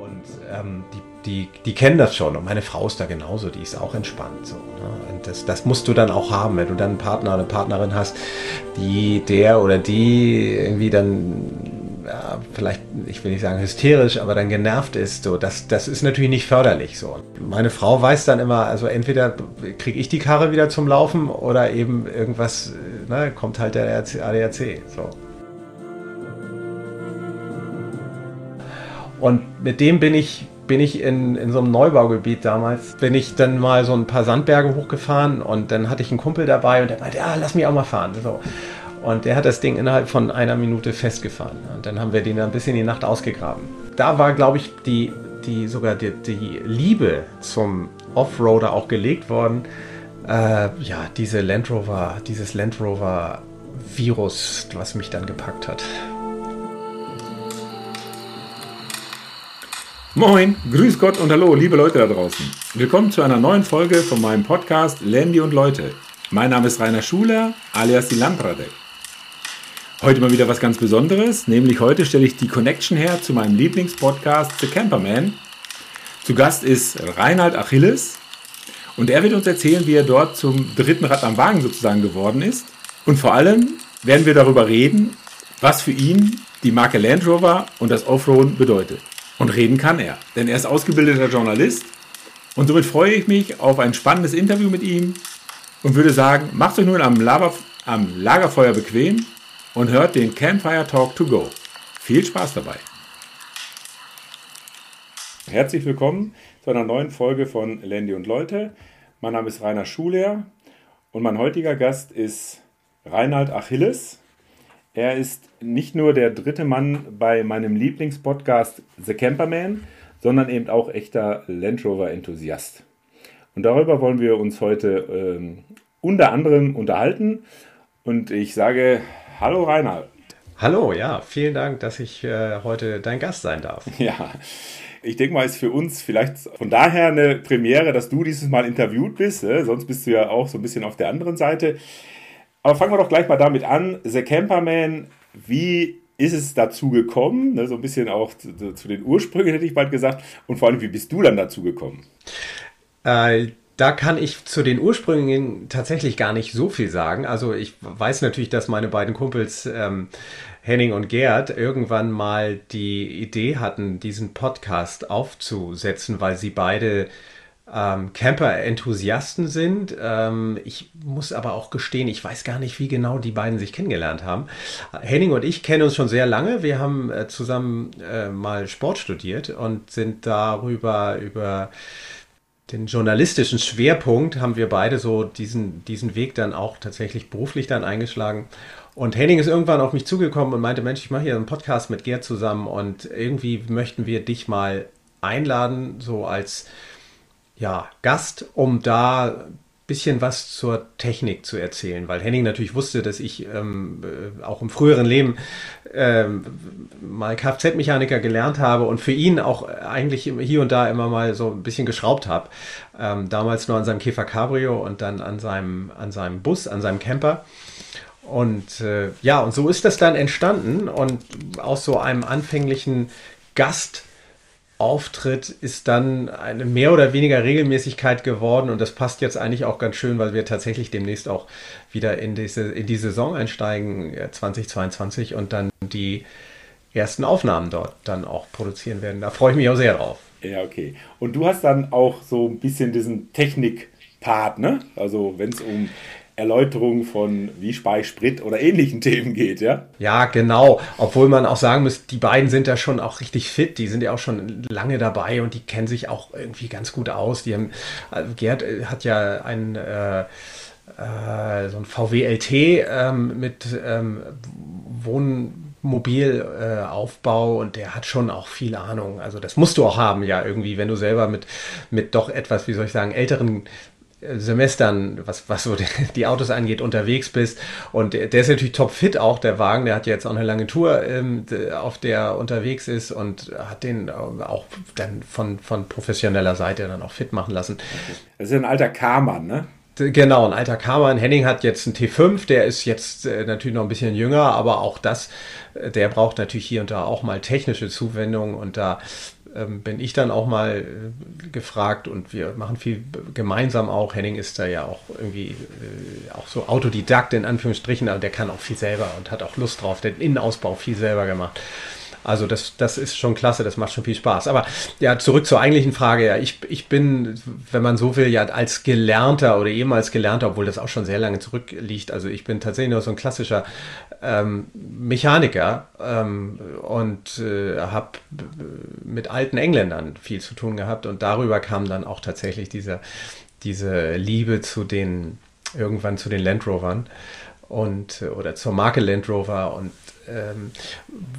Und ähm, die, die, die kennen das schon. Und meine Frau ist da genauso, die ist auch entspannt. So, ne? Und das, das musst du dann auch haben, wenn du dann einen Partner oder eine Partnerin hast, die der oder die irgendwie dann ja, vielleicht, ich will nicht sagen hysterisch, aber dann genervt ist. So, das, das ist natürlich nicht förderlich. So. Meine Frau weiß dann immer, also entweder kriege ich die Karre wieder zum Laufen oder eben irgendwas, ne, kommt halt der ADAC. So. Und mit dem bin ich, bin ich in, in so einem Neubaugebiet damals, bin ich dann mal so ein paar Sandberge hochgefahren und dann hatte ich einen Kumpel dabei und der meinte, ja, lass mich auch mal fahren. So. Und der hat das Ding innerhalb von einer Minute festgefahren. Und dann haben wir den ein bisschen in die Nacht ausgegraben. Da war, glaube ich, die, die sogar die, die Liebe zum Offroader auch gelegt worden. Äh, ja, diese Land Rover, dieses Land Rover Virus, was mich dann gepackt hat. Moin, grüß Gott und hallo, liebe Leute da draußen. Willkommen zu einer neuen Folge von meinem Podcast Landy und Leute. Mein Name ist Rainer Schuler, alias die Lamprade. Heute mal wieder was ganz Besonderes, nämlich heute stelle ich die Connection her zu meinem Lieblingspodcast The Camperman. Zu Gast ist Reinhard Achilles und er wird uns erzählen, wie er dort zum dritten Rad am Wagen sozusagen geworden ist. Und vor allem werden wir darüber reden, was für ihn die Marke Land Rover und das Offroad bedeutet. Und reden kann er, denn er ist ausgebildeter Journalist. Und somit freue ich mich auf ein spannendes Interview mit ihm und würde sagen, macht euch nun am, Laber, am Lagerfeuer bequem und hört den Campfire Talk to Go. Viel Spaß dabei. Herzlich willkommen zu einer neuen Folge von Landy und Leute. Mein Name ist Rainer Schuler und mein heutiger Gast ist Reinhard Achilles. Er ist nicht nur der dritte Mann bei meinem Lieblingspodcast The Camperman, sondern eben auch echter Land Rover-Enthusiast. Und darüber wollen wir uns heute ähm, unter anderem unterhalten. Und ich sage Hallo Rainer. Hallo, ja, vielen Dank, dass ich äh, heute dein Gast sein darf. Ja, ich denke mal, ist für uns vielleicht von daher eine Premiere, dass du dieses Mal interviewt bist. Äh? Sonst bist du ja auch so ein bisschen auf der anderen Seite. Aber fangen wir doch gleich mal damit an. The Camperman, wie ist es dazu gekommen? Ne, so ein bisschen auch zu, zu, den Ursprüngen hätte ich bald gesagt. Und vor allem, wie bist du dann dazu gekommen? Äh, da kann ich zu den Ursprüngen tatsächlich gar nicht so viel sagen. Also ich weiß natürlich, dass meine beiden Kumpels ähm, Henning und Gerd irgendwann mal die Idee hatten, diesen Podcast aufzusetzen, weil sie beide ähm, Camper-Enthusiasten sind. Ähm, ich muss aber auch gestehen, ich weiß gar nicht, wie genau die beiden sich kennengelernt haben. Henning und ich kennen uns schon sehr lange. Wir haben äh, zusammen äh, mal Sport studiert und sind darüber über den journalistischen Schwerpunkt haben wir beide so diesen, diesen Weg dann auch tatsächlich beruflich dann eingeschlagen. Und Henning ist irgendwann auf mich zugekommen und meinte, Mensch, ich mache hier einen Podcast mit Gerd zusammen und irgendwie möchten wir dich mal einladen, so als ja, Gast, um da ein bisschen was zur Technik zu erzählen, weil Henning natürlich wusste, dass ich ähm, äh, auch im früheren Leben ähm, mal Kfz-Mechaniker gelernt habe und für ihn auch eigentlich hier und da immer mal so ein bisschen geschraubt habe. Ähm, damals nur an seinem Käfer Cabrio und dann an seinem, an seinem Bus, an seinem Camper. Und äh, ja, und so ist das dann entstanden und aus so einem anfänglichen Gast Auftritt ist dann eine mehr oder weniger Regelmäßigkeit geworden und das passt jetzt eigentlich auch ganz schön, weil wir tatsächlich demnächst auch wieder in diese in die Saison einsteigen 2022 und dann die ersten Aufnahmen dort dann auch produzieren werden. Da freue ich mich auch sehr drauf. Ja, okay. Und du hast dann auch so ein bisschen diesen Technik-Part, ne? Also wenn es um Erläuterung von wie spare Sprit oder ähnlichen Themen geht, ja? Ja, genau. Obwohl man auch sagen muss, die beiden sind da schon auch richtig fit. Die sind ja auch schon lange dabei und die kennen sich auch irgendwie ganz gut aus. Die haben, also Gerd äh, hat ja ein äh, äh, so ein VW LT ähm, mit ähm, Wohnmobilaufbau äh, und der hat schon auch viel Ahnung. Also das musst du auch haben, ja, irgendwie, wenn du selber mit, mit doch etwas, wie soll ich sagen, älteren Semestern, was, was so die Autos angeht, unterwegs bist. Und der ist natürlich topfit auch, der Wagen. Der hat jetzt auch eine lange Tour, ähm, auf der unterwegs ist und hat den auch dann von, von professioneller Seite dann auch fit machen lassen. Das ist ein alter Karmann, ne? Genau, ein alter Karmann. Henning hat jetzt einen T5, der ist jetzt äh, natürlich noch ein bisschen jünger, aber auch das, äh, der braucht natürlich hier und da auch mal technische Zuwendungen und da ähm, bin ich dann auch mal äh, gefragt und wir machen viel gemeinsam auch. Henning ist da ja auch irgendwie äh, auch so Autodidakt in Anführungsstrichen, aber der kann auch viel selber und hat auch Lust drauf, den Innenausbau viel selber gemacht. Also das, das ist schon klasse, das macht schon viel Spaß. Aber ja, zurück zur eigentlichen Frage. Ja, ich, ich bin, wenn man so will, ja als Gelernter oder ehemals Gelernter, obwohl das auch schon sehr lange zurückliegt. Also ich bin tatsächlich noch so ein klassischer ähm, Mechaniker ähm, und äh, habe mit alten Engländern viel zu tun gehabt und darüber kam dann auch tatsächlich diese, diese Liebe zu den irgendwann zu den Land Rovern und oder zur Marke Land Rover und ähm,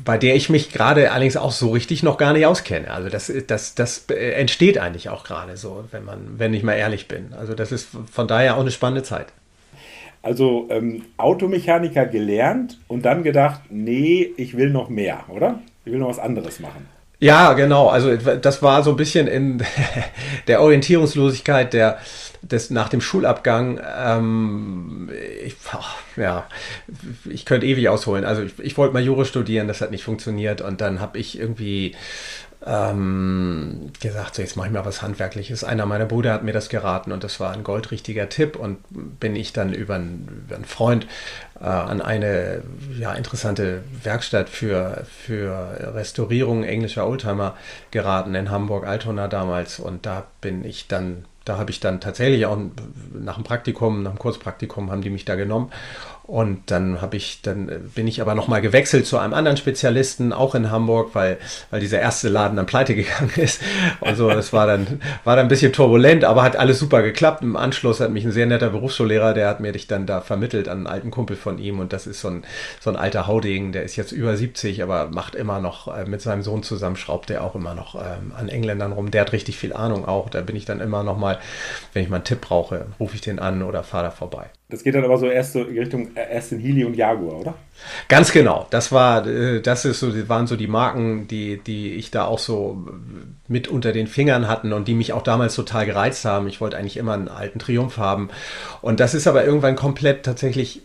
bei der ich mich gerade allerdings auch so richtig noch gar nicht auskenne. Also das, das, das entsteht eigentlich auch gerade so, wenn man, wenn ich mal ehrlich bin. Also das ist von daher auch eine spannende Zeit. Also ähm, Automechaniker gelernt und dann gedacht, nee, ich will noch mehr, oder? Ich will noch was anderes machen. Ja, genau. Also das war so ein bisschen in der Orientierungslosigkeit der des, nach dem Schulabgang. Ähm, ich, ja, ich könnte ewig ausholen. Also ich, ich wollte mal Jura studieren, das hat nicht funktioniert und dann habe ich irgendwie ähm, gesagt, so jetzt mache ich mal was Handwerkliches. Einer meiner Brüder hat mir das geraten und das war ein goldrichtiger Tipp und bin ich dann über einen, über einen Freund äh, an eine ja, interessante Werkstatt für, für Restaurierung englischer Oldtimer geraten in Hamburg, Altona damals. Und da bin ich dann da habe ich dann tatsächlich auch nach dem Praktikum, nach dem Kurzpraktikum haben die mich da genommen und dann habe ich, dann äh, bin ich aber nochmal gewechselt zu einem anderen Spezialisten, auch in Hamburg, weil, weil dieser erste Laden dann pleite gegangen ist. Also das war dann, war dann ein bisschen turbulent, aber hat alles super geklappt. Im Anschluss hat mich ein sehr netter Berufsschullehrer, der hat mir dich dann da vermittelt an einen alten Kumpel von ihm und das ist so ein, so ein alter Hauding, der ist jetzt über 70, aber macht immer noch, äh, mit seinem Sohn zusammen schraubt der auch immer noch ähm, an Engländern rum. Der hat richtig viel Ahnung auch. Da bin ich dann immer noch mal, wenn ich mal einen Tipp brauche, rufe ich den an oder fahre da vorbei. Das geht dann aber so erst so in Richtung äh, Aston Healy und Jaguar, oder? Ganz genau. Das war, äh, das ist so, waren so die Marken, die, die ich da auch so mit unter den Fingern hatten und die mich auch damals total gereizt haben. Ich wollte eigentlich immer einen alten Triumph haben. Und das ist aber irgendwann komplett tatsächlich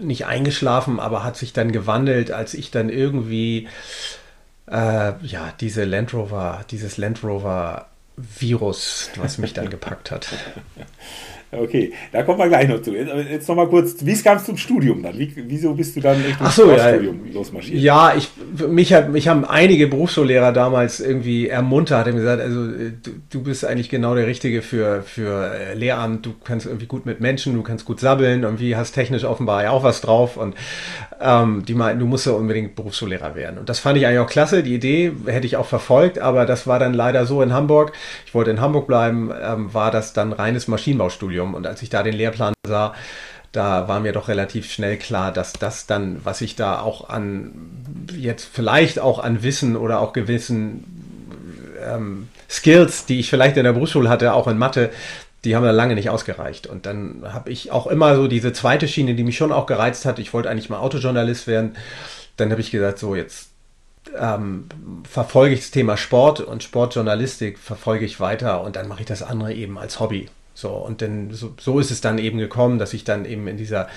nicht eingeschlafen, aber hat sich dann gewandelt, als ich dann irgendwie äh, ja diese Land Rover, dieses Land Rover Virus, was mich dann gepackt hat. Okay, da kommen wir gleich noch zu. Jetzt noch mal kurz, wie kam es zum Studium dann? Wie, wieso bist du dann Richtung so, Studium ja, losmarschiert? Ja, ich, mich, hat, mich haben einige Berufsschullehrer damals irgendwie ermuntert, haben gesagt, also du, du bist eigentlich genau der Richtige für, für äh, Lehramt, du kannst irgendwie gut mit Menschen, du kannst gut sabbeln, irgendwie hast technisch offenbar ja auch was drauf und ähm, die meinten, du musst ja unbedingt Berufsschullehrer werden. Und das fand ich eigentlich auch klasse, die Idee hätte ich auch verfolgt, aber das war dann leider so in Hamburg, ich wollte in Hamburg bleiben, ähm, war das dann reines Maschinenbaustudium. Studium. Und als ich da den Lehrplan sah, da war mir doch relativ schnell klar, dass das dann, was ich da auch an, jetzt vielleicht auch an Wissen oder auch gewissen ähm, Skills, die ich vielleicht in der Berufsschule hatte, auch in Mathe, die haben da lange nicht ausgereicht. Und dann habe ich auch immer so diese zweite Schiene, die mich schon auch gereizt hat. Ich wollte eigentlich mal Autojournalist werden. Dann habe ich gesagt, so jetzt ähm, verfolge ich das Thema Sport und Sportjournalistik verfolge ich weiter und dann mache ich das andere eben als Hobby. So, und dann, so, so ist es dann eben gekommen, dass ich dann eben in dieser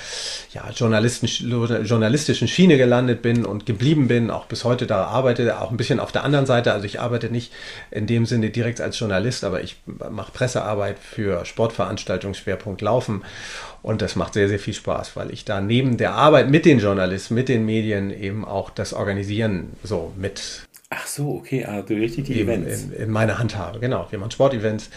ja, journalistischen Schiene gelandet bin und geblieben bin, auch bis heute da arbeite, auch ein bisschen auf der anderen Seite. Also ich arbeite nicht in dem Sinne direkt als Journalist, aber ich mache Pressearbeit für Sportveranstaltungen, Schwerpunkt Laufen. Und das macht sehr, sehr viel Spaß, weil ich da neben der Arbeit mit den Journalisten, mit den Medien eben auch das Organisieren so mit. Ach so, okay, also richtig die Events. In, in meiner Hand habe, genau. Wir machen Sportevents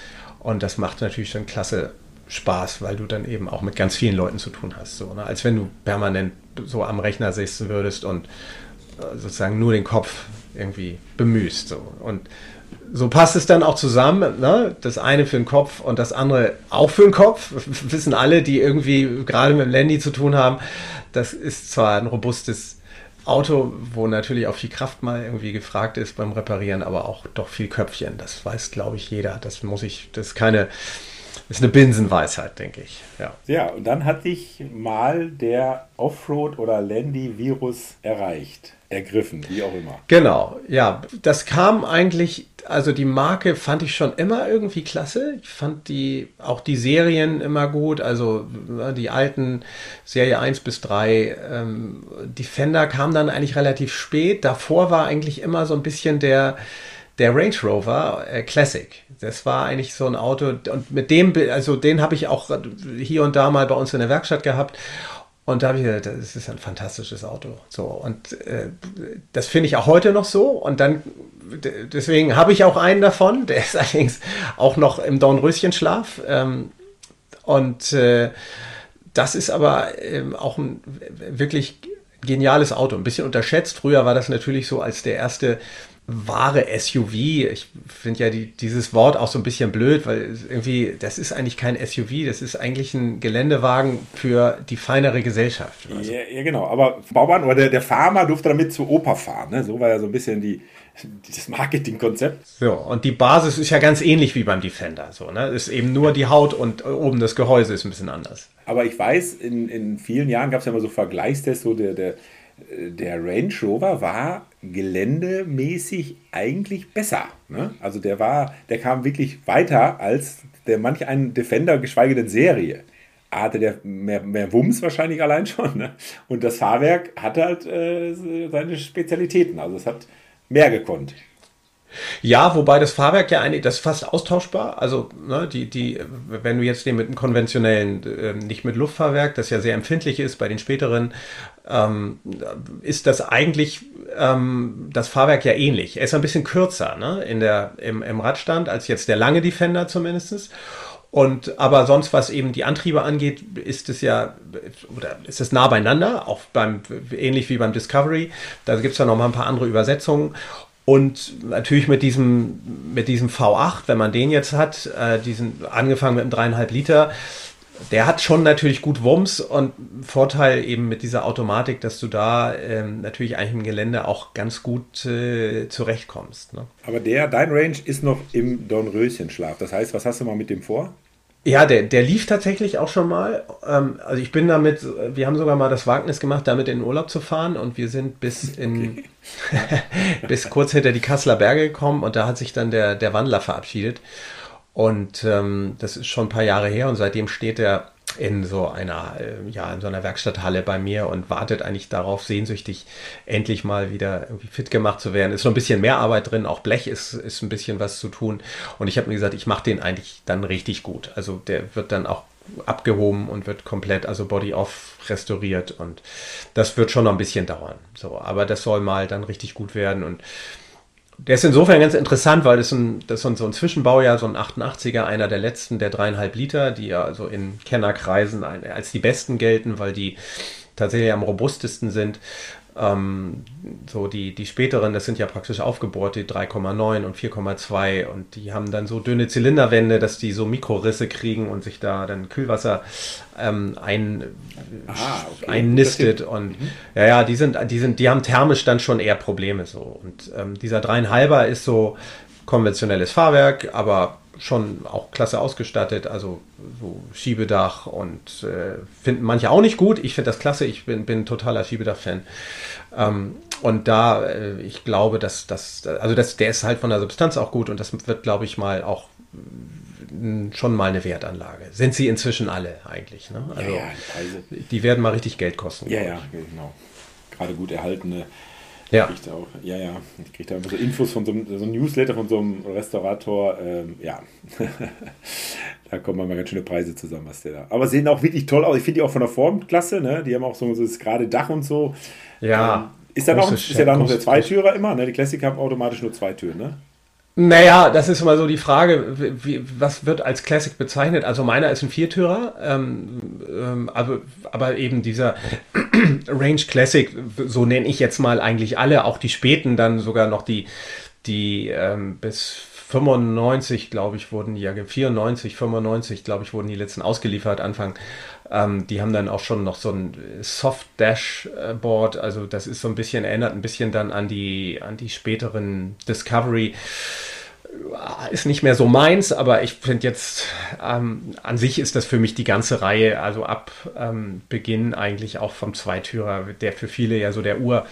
und das macht natürlich dann klasse Spaß, weil du dann eben auch mit ganz vielen Leuten zu tun hast. So, ne? Als wenn du permanent so am Rechner sitzen würdest und äh, sozusagen nur den Kopf irgendwie bemühst. So. Und so passt es dann auch zusammen. Ne? Das eine für den Kopf und das andere auch für den Kopf. Wissen alle, die irgendwie gerade mit dem Landy zu tun haben. Das ist zwar ein robustes Auto, wo natürlich auch viel Kraft mal irgendwie gefragt ist beim Reparieren, aber auch doch viel Köpfchen. Das weiß, glaube ich, jeder. Das muss ich, das ist keine, ist eine Binsenweisheit, denke ich. Ja. ja, und dann hat dich mal der Offroad- oder Landy-Virus erreicht, ergriffen, wie auch immer. Genau, ja. Das kam eigentlich also die Marke fand ich schon immer irgendwie klasse. Ich fand die, auch die Serien immer gut. Also ne, die alten Serie 1 bis 3. Ähm, Defender kam dann eigentlich relativ spät. Davor war eigentlich immer so ein bisschen der, der Range Rover äh, Classic. Das war eigentlich so ein Auto und mit dem, also den habe ich auch hier und da mal bei uns in der Werkstatt gehabt. Und da habe ich gesagt, das ist ein fantastisches Auto. So, und äh, das finde ich auch heute noch so. Und dann, deswegen habe ich auch einen davon, der ist allerdings auch noch im Dornröschenschlaf. Ähm, und äh, das ist aber ähm, auch ein wirklich geniales Auto. Ein bisschen unterschätzt. Früher war das natürlich so als der erste wahre SUV. Ich finde ja die, dieses Wort auch so ein bisschen blöd, weil irgendwie, das ist eigentlich kein SUV, das ist eigentlich ein Geländewagen für die feinere Gesellschaft. Also. Ja, ja, genau. Aber Baumann oder der, der Farmer durfte damit zu Opa fahren. Ne? So war ja so ein bisschen die, das Marketingkonzept. So, und die Basis ist ja ganz ähnlich wie beim Defender. So, ne? Ist eben nur die Haut und oben das Gehäuse ist ein bisschen anders. Aber ich weiß, in, in vielen Jahren gab es ja immer so Vergleichstests, so der, der der Range Rover war geländemäßig eigentlich besser. Ne? Also der war, der kam wirklich weiter als der manch ein Defender, geschweige denn Serie. Hatte der mehr, mehr Wumms wahrscheinlich allein schon. Ne? Und das Fahrwerk hatte halt äh, seine Spezialitäten. Also es hat mehr gekonnt. Ja, wobei das Fahrwerk ja eigentlich, das ist fast austauschbar. Also, ne, die, die, wenn du jetzt den mit einem konventionellen, äh, nicht mit Luftfahrwerk, das ja sehr empfindlich ist, bei den späteren, ähm, ist das eigentlich ähm, das Fahrwerk ja ähnlich. Er ist ein bisschen kürzer ne, in der, im, im Radstand als jetzt der lange Defender zumindest. Und aber sonst, was eben die Antriebe angeht, ist es ja, oder ist es nah beieinander, auch beim, ähnlich wie beim Discovery. Da gibt es ja noch mal ein paar andere Übersetzungen. Und natürlich mit diesem, mit diesem V8, wenn man den jetzt hat, äh, diesen angefangen mit einem dreieinhalb Liter, der hat schon natürlich gut Wumms und Vorteil eben mit dieser Automatik, dass du da ähm, natürlich eigentlich im Gelände auch ganz gut äh, zurechtkommst. Ne? Aber der, dein Range ist noch im Dornröschenschlaf. Das heißt, was hast du mal mit dem vor? Ja, der, der lief tatsächlich auch schon mal. Ähm, also ich bin damit, wir haben sogar mal das Wagnis gemacht, damit in den Urlaub zu fahren und wir sind bis in okay. bis kurz hinter die Kasseler Berge gekommen und da hat sich dann der, der Wandler verabschiedet. Und ähm, das ist schon ein paar Jahre her und seitdem steht er in so einer, äh, ja, in so einer Werkstatthalle bei mir und wartet eigentlich darauf, sehnsüchtig endlich mal wieder irgendwie fit gemacht zu werden. Ist so ein bisschen mehr Arbeit drin, auch Blech ist, ist ein bisschen was zu tun. Und ich habe mir gesagt, ich mache den eigentlich dann richtig gut. Also der wird dann auch abgehoben und wird komplett, also Body off restauriert und das wird schon noch ein bisschen dauern. So, aber das soll mal dann richtig gut werden und der ist insofern ganz interessant, weil das, ein, das ist so ein Zwischenbaujahr, so ein 88er, einer der letzten, der dreieinhalb Liter, die ja also in Kennerkreisen als die besten gelten, weil die tatsächlich am robustesten sind. Ähm, so die, die späteren, das sind ja praktisch aufgebohrt, die 3,9 und 4,2 und die haben dann so dünne Zylinderwände, dass die so Mikrorisse kriegen und sich da dann Kühlwasser ähm, ein, ah, okay. einnistet und mhm. ja, ja, die sind, die sind, die haben thermisch dann schon eher Probleme so und ähm, dieser dreieinhalber ist so konventionelles Fahrwerk, aber schon auch klasse ausgestattet, also so Schiebedach und äh, finden manche auch nicht gut. Ich finde das klasse, ich bin, bin totaler Schiebedach-Fan. Ähm, und da, äh, ich glaube, dass das, also das, der ist halt von der Substanz auch gut und das wird, glaube ich, mal auch äh, schon mal eine Wertanlage. Sind sie inzwischen alle eigentlich. Ne? Also, ja, ja, also, die werden mal richtig Geld kosten. Ja, ja, genau. Gerade gut erhaltene ja. Kriegt auch, ja, ja. Ich kriege da immer so Infos von so einem, so einem Newsletter von so einem Restaurator. Ähm, ja, da kommen mal ganz schöne Preise zusammen, was der da. Aber sehen auch wirklich toll aus. Ich finde die auch von der Form klasse, ne? Die haben auch so, so das gerade Dach und so. Ja. Ähm, ist da noch, ist ja dann noch der Zweitürer immer, ne? Die Classic haben automatisch nur zwei Türen, ne? Naja, das ist immer so die Frage, wie, was wird als Classic bezeichnet? Also meiner ist ein Viertürer, ähm, ähm, aber, aber eben dieser Range Classic, so nenne ich jetzt mal eigentlich alle, auch die späten, dann sogar noch die, die ähm, bis 95, glaube ich, wurden die ja, 94, 95, glaube ich, wurden die letzten ausgeliefert, Anfang. Ähm, die haben dann auch schon noch so ein Soft Dashboard, also das ist so ein bisschen, erinnert ein bisschen dann an die, an die späteren Discovery. Ist nicht mehr so meins, aber ich finde jetzt, ähm, an sich ist das für mich die ganze Reihe, also ab ähm, Beginn eigentlich auch vom Zweitürer, der für viele ja so der Ur,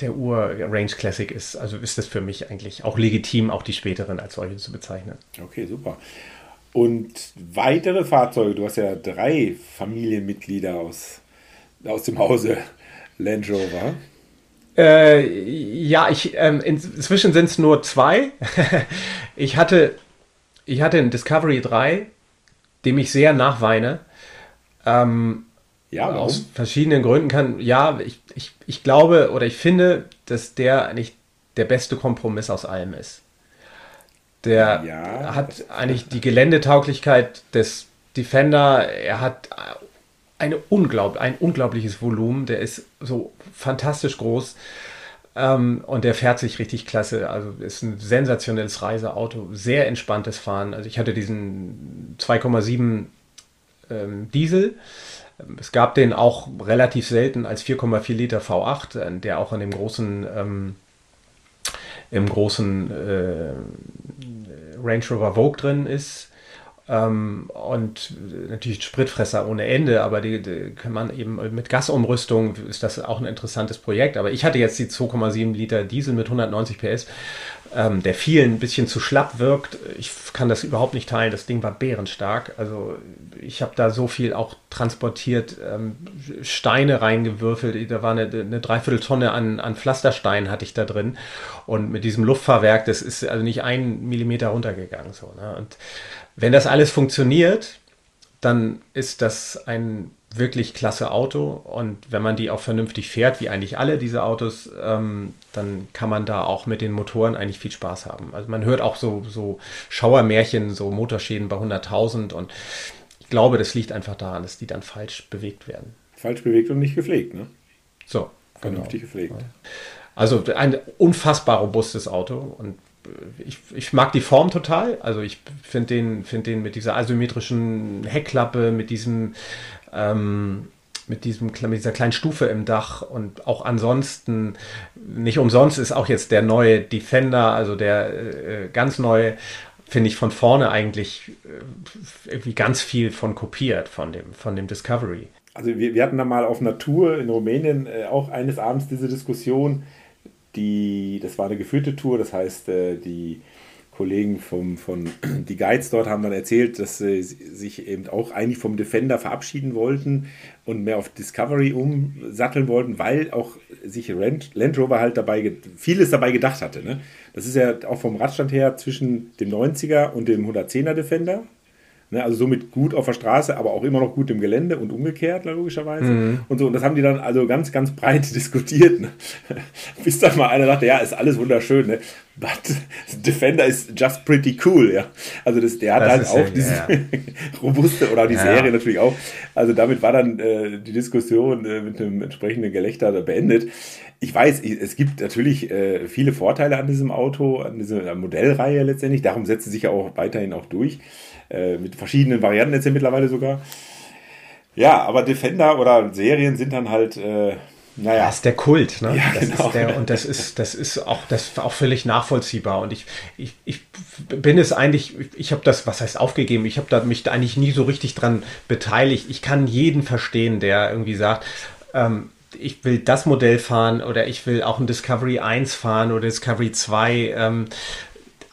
der Ur Range Classic ist. Also ist das für mich eigentlich auch legitim, auch die späteren als solche zu bezeichnen. Okay, super. Und weitere Fahrzeuge, du hast ja drei Familienmitglieder aus, aus dem Hause Land Rover. Äh, ja, ich, ähm, inzwischen sind es nur zwei. ich, hatte, ich hatte einen Discovery 3, dem ich sehr nachweine. Ähm, ja, warum? aus verschiedenen Gründen kann. Ja, ich, ich, ich glaube oder ich finde, dass der eigentlich der beste Kompromiss aus allem ist. Der ja, hat eigentlich die Geländetauglichkeit des Defender. Er hat eine unglaub, ein unglaubliches Volumen. Der ist so fantastisch groß. Ähm, und der fährt sich richtig klasse. Also ist ein sensationelles Reiseauto. Sehr entspanntes Fahren. Also ich hatte diesen 2,7 ähm, Diesel. Es gab den auch relativ selten als 4,4 Liter V8, äh, der auch in dem großen, ähm, im großen äh, Range Rover Vogue drin ist. Ähm, und natürlich Spritfresser ohne Ende, aber die, die, kann man eben mit Gasumrüstung ist das auch ein interessantes Projekt. Aber ich hatte jetzt die 2,7 Liter Diesel mit 190 PS, ähm, der vielen ein bisschen zu schlapp wirkt. Ich kann das überhaupt nicht teilen. Das Ding war bärenstark. Also ich habe da so viel auch transportiert, ähm, Steine reingewürfelt. Da war eine, eine Dreivierteltonne an, an Pflastersteinen hatte ich da drin. Und mit diesem Luftfahrwerk, das ist also nicht ein Millimeter runtergegangen. So, ne? Und wenn das alles funktioniert, dann ist das ein wirklich klasse Auto und wenn man die auch vernünftig fährt, wie eigentlich alle diese Autos, ähm, dann kann man da auch mit den Motoren eigentlich viel Spaß haben. Also man hört auch so, so Schauermärchen, so Motorschäden bei 100.000 und ich glaube, das liegt einfach daran, dass die dann falsch bewegt werden. Falsch bewegt und nicht gepflegt, ne? So. Vernünftig genau. gepflegt. Also ein unfassbar robustes Auto und ich, ich mag die Form total. Also ich finde den, find den mit dieser asymmetrischen Heckklappe, mit diesem, ähm, mit, diesem, mit dieser kleinen Stufe im Dach und auch ansonsten, nicht umsonst ist auch jetzt der neue Defender, also der äh, ganz neue, finde ich von vorne eigentlich äh, irgendwie ganz viel von kopiert, von dem, von dem Discovery. Also wir, wir hatten da mal auf Tour in Rumänien äh, auch eines Abends diese Diskussion, die, das war eine geführte Tour, das heißt, äh, die Kollegen vom, von die Guides dort haben dann erzählt, dass sie sich eben auch eigentlich vom Defender verabschieden wollten und mehr auf Discovery umsatteln wollten, weil auch sich Land Rover halt dabei vieles dabei gedacht hatte. Ne? Das ist ja auch vom Radstand her zwischen dem 90er und dem 110er Defender. Ne, also somit gut auf der Straße, aber auch immer noch gut im Gelände und umgekehrt, logischerweise. Mhm. Und so, und das haben die dann also ganz, ganz breit diskutiert. Ne? Bis dann mal einer dachte, ja, ist alles wunderschön, ne? But Defender is just pretty cool, ja. Also das, der hat das halt auch ja, diese ja. robuste, oder die ja. Serie natürlich auch. Also damit war dann äh, die Diskussion äh, mit einem entsprechenden Gelächter beendet. Ich weiß, es gibt natürlich äh, viele Vorteile an diesem Auto, an dieser Modellreihe letztendlich. Darum setzt sie sich ja auch weiterhin auch durch. Äh, mit verschiedenen Varianten jetzt ja mittlerweile sogar. Ja, aber Defender oder Serien sind dann halt, äh, naja. Das ist der Kult, ne? Ja, das genau. Der, und das ist, das ist auch, das ist auch völlig nachvollziehbar. Und ich, ich, ich bin es eigentlich, ich habe das, was heißt aufgegeben? Ich habe da mich da eigentlich nie so richtig dran beteiligt. Ich kann jeden verstehen, der irgendwie sagt, ähm, ich will das Modell fahren oder ich will auch ein Discovery 1 fahren oder Discovery 2. Ähm,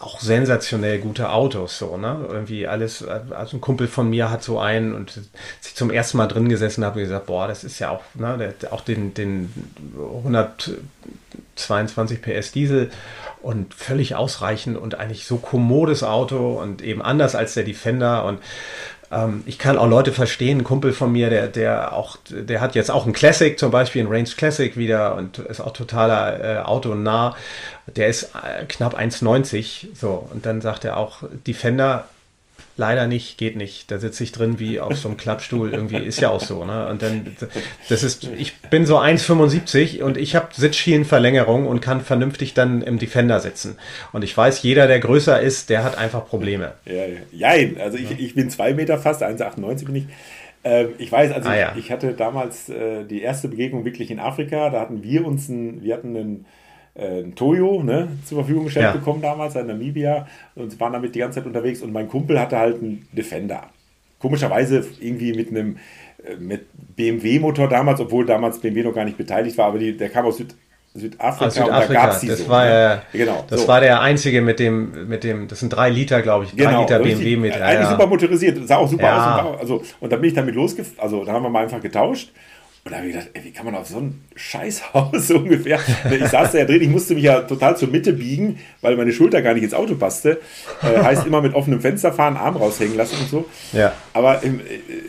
auch sensationell gute Autos, so, ne? Irgendwie alles, also ein Kumpel von mir hat so einen und als ich zum ersten Mal drin gesessen habe, gesagt, boah, das ist ja auch, ne, der, auch den, den 122 PS Diesel und völlig ausreichend und eigentlich so kommodes Auto und eben anders als der Defender und ähm, ich kann auch Leute verstehen, ein Kumpel von mir, der, der auch, der hat jetzt auch ein Classic, zum Beispiel ein Range Classic wieder und ist auch totaler äh, autonah. Der ist äh, knapp 1,90 so und dann sagt er auch Defender leider nicht, geht nicht. Da sitze ich drin wie auf so einem Klappstuhl. Irgendwie ist ja auch so. Ne? Und dann, das ist, ich bin so 1,75 und ich habe Sitzschienenverlängerung und kann vernünftig dann im Defender sitzen. Und ich weiß, jeder, der größer ist, der hat einfach Probleme. Ja, ja. also ich, ich bin zwei Meter fast, 1,98 bin ich. Ähm, ich weiß, also ah, ja. ich, ich, hatte damals äh, die erste Begegnung wirklich in Afrika. Da hatten wir uns ein, wir hatten einen äh, ein Toyo ne, zur Verfügung gestellt ja. bekommen damals in Namibia und waren damit die ganze Zeit unterwegs und mein Kumpel hatte halt einen Defender. Komischerweise irgendwie mit einem äh, mit BMW-Motor damals, obwohl damals BMW noch gar nicht beteiligt war, aber die, der kam aus Süd, Südafrika, aus Südafrika. und da gab es die das so. War, ne? genau, das so. war der einzige mit dem, mit dem, das sind drei Liter, glaube ich, drei genau, Liter BMW mit. Eigentlich ja. super motorisiert, sah auch super ja. aus. Und, also, und da bin ich damit losgefahren, also da haben wir mal einfach getauscht Und da habe ich gedacht, ey, wie kann man auf so ein Scheißhaus so ungefähr? Ich saß da ja drin, ich musste mich ja total zur Mitte biegen, weil meine Schulter gar nicht ins Auto passte. Äh, heißt immer mit offenem Fenster fahren, Arm raushängen lassen und so. Ja. Aber äh,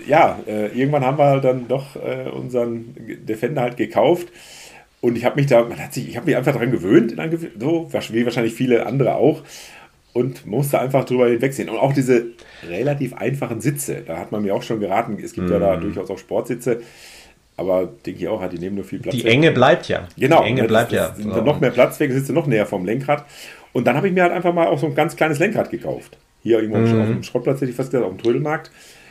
ja, äh, irgendwann haben wir dann doch äh, unseren Defender halt gekauft. Und ich habe mich da, man hat sich, ich habe mich einfach daran gewöhnt, so wie wahrscheinlich viele andere auch und musste einfach drüber hinwegsehen. Und auch diese relativ einfachen Sitze, da hat man mir auch schon geraten, es gibt mm. ja da mhm. durchaus auch Sportsitze, aber denke ich auch, die nehmen nur viel Platz. Die weg. Enge bleibt ja. Genau. Die Enge das, bleibt das, ja. Sind dann noch mehr Platz weg, sitze noch näher vom Lenkrad. Und dann habe ich mir halt einfach mal auch so ein ganz kleines Lenkrad gekauft. Hier irgendwo mhm. auf dem Schrottplatz, hätte ich fast gesagt, auf dem Trödelmarkt.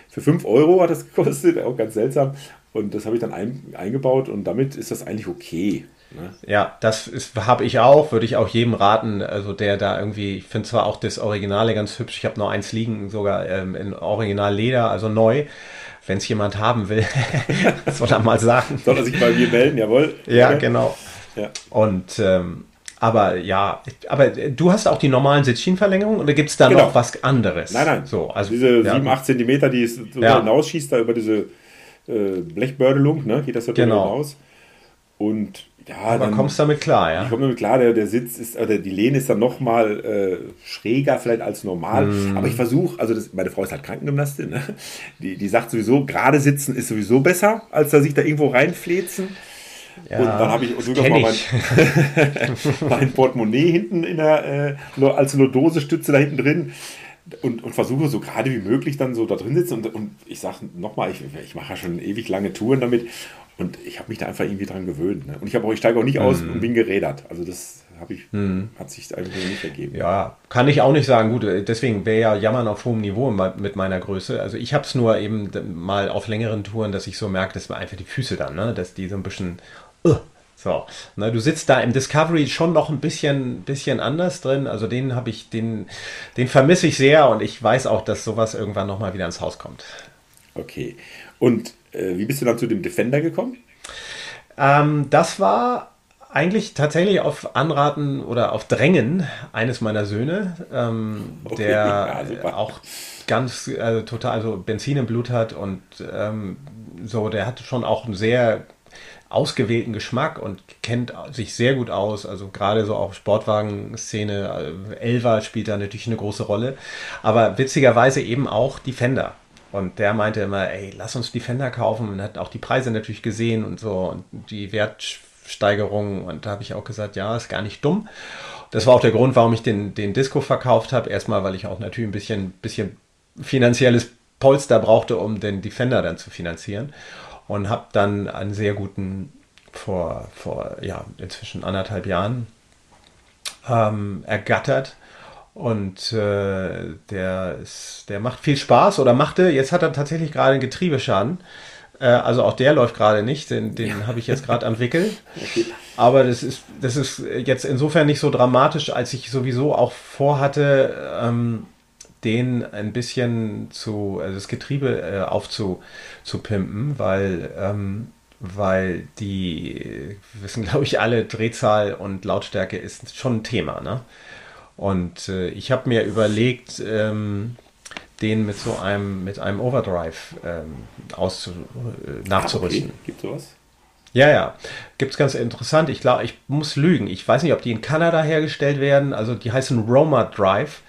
Für 5 Euro hat das gekostet, auch ganz seltsam. Und das habe ich dann ein, eingebaut und damit ist das eigentlich okay. Ne? Ja, das habe ich auch, würde ich auch jedem raten, also der da irgendwie, ich finde zwar auch das Originale ganz hübsch, ich habe noch eins liegen, sogar ähm, in Original Leder, also neu wenn es jemand haben will, soll er mal sagen. Soll er sich bei mir melden, jawohl. Ja, genau. Ja. Und ähm, aber ja, aber du hast auch die normalen Sitzschienenverlängerungen oder gibt es da genau. noch was anderes? Nein, nein. So, also, diese ja. 7, 8 Zentimeter, die es so ja. hinausschießt, da über diese äh, Blechbördelung, ne, geht das da genau. hinaus. Und ja, aber dann, kommst damit klar, ja? Ich komme damit klar, der, der Sitz ist, oder die Lehne ist dann nochmal äh, schräger vielleicht als normal. Mm. Aber ich versuche, also das, meine Frau ist halt Krankengymnastin, ne? die, die sagt sowieso, gerade sitzen ist sowieso besser, als da sich da irgendwo reinflezen. Ja, und dann habe ich sogar mal mein, mein, Portemonnaie hinten in der, äh, als Lordosestütze da hinten drin und, und versuche so gerade wie möglich dann so da drin sitzen und, und ich sage nochmal, ich, ich mache ja schon ewig lange Touren damit und ich habe mich da einfach irgendwie dran gewöhnt. Ne? Und ich, auch, ich steige auch nicht aus mm. und bin gerädert. Also das ich, mm. hat sich einfach nicht ergeben. Ja, kann ich auch nicht sagen. Gut, deswegen wäre ja Jammern auf hohem Niveau mit meiner Größe. Also ich habe es nur eben mal auf längeren Touren, dass ich so merke, dass mir einfach die Füße dann, ne? dass die so ein bisschen... Uh, so, ne, du sitzt da im Discovery schon noch ein bisschen, bisschen anders drin. Also den habe ich, den, den vermisse ich sehr und ich weiß auch, dass sowas irgendwann nochmal wieder ins Haus kommt. Okay. Und äh, wie bist du dann zu dem Defender gekommen? Ähm, das war eigentlich tatsächlich auf Anraten oder auf Drängen eines meiner Söhne, ähm, okay, der ja, auch ganz äh, total also Benzin im Blut hat und ähm, so, der hat schon auch einen sehr ausgewählten Geschmack und kennt sich sehr gut aus. Also gerade so auch Sportwagen-Szene, äh, Elva spielt da natürlich eine große Rolle. Aber witzigerweise eben auch die Fender. Und der meinte immer, ey, lass uns Defender kaufen und hat auch die Preise natürlich gesehen und so und die Wertsteigerung. Und da habe ich auch gesagt, ja, ist gar nicht dumm. Das war auch der Grund, warum ich den, den Disco verkauft habe. Erstmal, weil ich auch natürlich ein bisschen, bisschen finanzielles Polster brauchte, um den Defender dann zu finanzieren. Und habe dann einen sehr guten, vor, vor ja, inzwischen anderthalb Jahren ähm, ergattert und äh, der, ist, der macht viel Spaß oder machte, jetzt hat er tatsächlich gerade einen Getriebeschaden. Äh, also auch der läuft gerade nicht, den, den ja. habe ich jetzt gerade entwickelt. Okay. Aber das ist, das ist jetzt insofern nicht so dramatisch, als ich sowieso auch vorhatte, ähm, den ein bisschen zu, also das Getriebe äh, aufzupimpen, weil, ähm, weil die, wissen glaube ich alle, Drehzahl und Lautstärke ist schon ein Thema. Ne? Und äh, ich habe mir überlegt, ähm, den mit so einem, mit einem Overdrive ähm, auszu, äh, nachzurüsten. Ah, okay. Gibt sowas? Ja, ja. Gibt es ganz interessant. Ich glaube, ich muss lügen. Ich weiß nicht, ob die in Kanada hergestellt werden. Also die heißen Roma Drive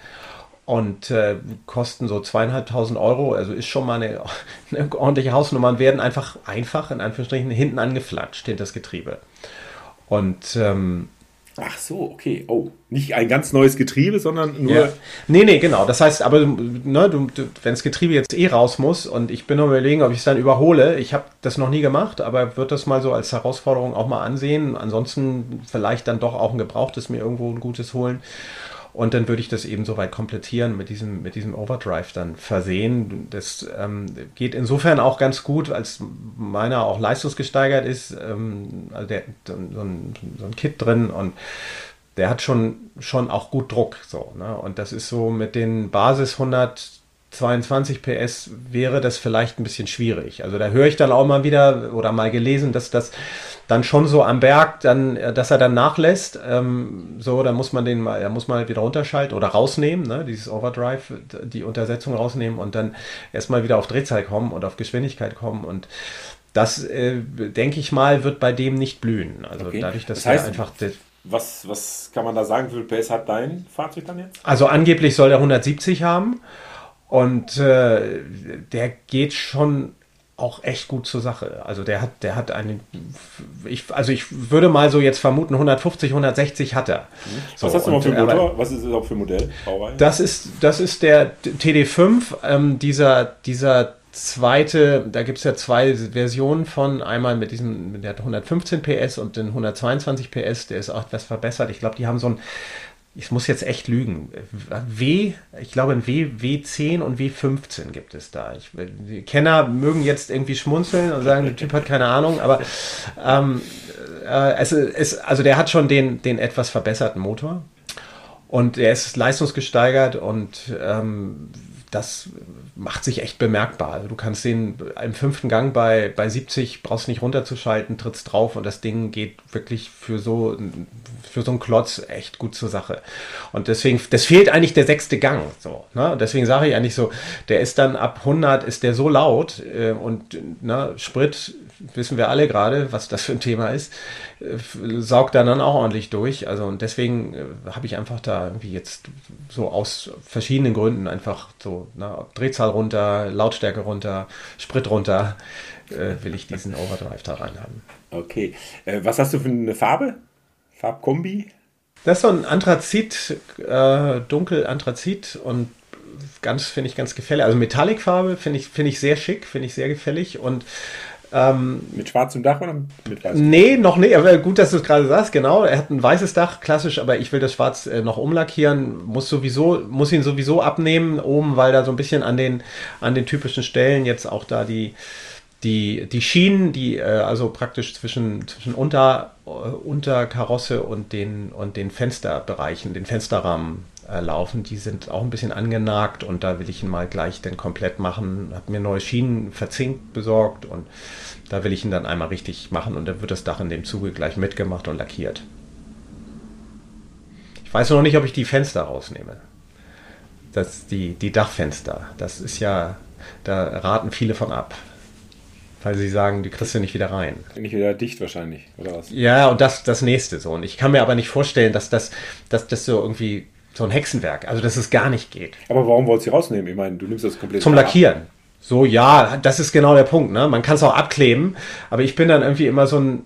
und äh, kosten so zweieinhalbtausend Euro. Also ist schon mal eine, eine ordentliche Hausnummer und werden einfach einfach in Anführungsstrichen hinten angeflatscht hinter das Getriebe. Und ähm, Ach so, okay. Oh, nicht ein ganz neues Getriebe, sondern nur. Ja. Nee, nee, genau. Das heißt, aber ne, du, du, wenn das Getriebe jetzt eh raus muss und ich bin nur überlegen, ob ich es dann überhole. Ich habe das noch nie gemacht, aber würde das mal so als Herausforderung auch mal ansehen. Ansonsten vielleicht dann doch auch ein gebrauchtes mir irgendwo ein gutes holen. Und dann würde ich das eben soweit komplettieren mit diesem, mit diesem Overdrive dann versehen. Das ähm, geht insofern auch ganz gut, als meiner auch leistungsgesteigert ist. Ähm, also der, so, ein, so ein Kit drin und der hat schon, schon auch gut Druck. So, ne? Und das ist so mit den Basis 122 PS wäre das vielleicht ein bisschen schwierig. Also da höre ich dann auch mal wieder oder mal gelesen, dass das dann schon so am Berg, dann, äh, dass er dann nachlässt. Ähm, so, dann muss man den mal, da muss man wieder runterschalten oder rausnehmen, ne, dieses Overdrive, die Untersetzung rausnehmen und dann erstmal wieder auf Drehzahl kommen und auf Geschwindigkeit kommen und das äh, denke ich mal, wird bei dem nicht blühen. Also Okay. dadurch, dass Das heißt, er einfach. Was, was kann man da sagen? Wie viel PS hat dein Fahrzeug dann jetzt? Also angeblich soll er 170 haben und äh, der geht schon auch echt gut zur Sache. Also der hat, der hat einen, ich, also ich würde mal so jetzt vermuten 150, 160 hat er. Was So, hast du noch für aber Motor? Was ist das überhaupt für ein Modell? Baureihe? Das ist, das ist der TD5, ähm, dieser, dieser zweite, da gibt es ja zwei Versionen von, einmal mit diesem, der hat 115 PS und den 122 PS, der ist auch etwas verbessert. Ich glaube, die haben so ein, ich muss jetzt echt lügen, W, ich glaube ein W, W10 und W15 gibt es da. Ich, die Kenner mögen jetzt irgendwie schmunzeln und sagen, der Typ hat keine Ahnung, aber ähm, äh, es ist, also der hat schon den, den etwas verbesserten Motor. Und er ist leistungsgesteigert und ähm, das macht sich echt bemerkbar. Du kannst den im fünften Gang bei, bei 70, brauchst nicht runterzuschalten, trittst drauf und das Ding geht wirklich für so, für so einen Klotz echt gut zur Sache. Und deswegen, das fehlt eigentlich der sechste Gang. So, ne? Und deswegen sage ich eigentlich so, der ist dann ab 100 ist der so laut äh, und ne, Sprit wissen wir alle gerade, was das für ein Thema ist, äh, saugt dann, dann auch ordentlich durch. Also und deswegen äh, habe ich einfach da irgendwie jetzt so aus verschiedenen Gründen einfach so na, Drehzahl runter, Lautstärke runter, Sprit runter, äh, will ich diesen Overdrive da rein haben. Okay. Äh, was hast du für eine Farbe? Farbkombi? Das ist so ein Anthrazit, äh, dunkel Anthrazit und ganz, finde ich ganz gefällig. Also Metallicfarbe finde ich, finde ich sehr schick, finde ich sehr gefällig und ähm, Mit schwarzem Dach oder mit weiß? Nee, noch nicht. Aber gut, dass du es gerade sagst. Genau. Er hat ein weißes Dach, klassisch, aber ich will das Schwarz äh, noch umlackieren. Muss sowieso, muss ihn sowieso abnehmen oben, weil da so ein bisschen an den, an den typischen Stellen jetzt auch da die, die, die Schienen, die äh, also praktisch zwischen, zwischen Unter, äh, Unterkarosse und den, und den Fensterbereichen, den Fensterrahmen äh, laufen, die sind auch ein bisschen angenagt und da will ich ihn mal gleich dann komplett machen. Habe mir neue Schienen verzinkt besorgt und da will ich ihn dann einmal richtig machen und dann wird das Dach in dem Zuge gleich mitgemacht und lackiert. Ich weiß noch nicht, ob ich die Fenster rausnehme. Das, die, die Dachfenster. Das ist ja, da raten viele von ab. Weil sie sagen, die kriegst du nicht wieder rein. Nicht wieder dicht wahrscheinlich, oder was? Ja, und das das nächste so. Und ich kann mir aber nicht vorstellen, dass das, dass das so irgendwie so ein Hexenwerk, also dass es gar nicht geht. Aber warum wolltest du rausnehmen? Ich meine, du nimmst das komplett Zum ab. Lackieren. So, ja, das ist genau der Punkt. Ne? Man kann es auch abkleben, aber ich bin dann irgendwie immer so ein,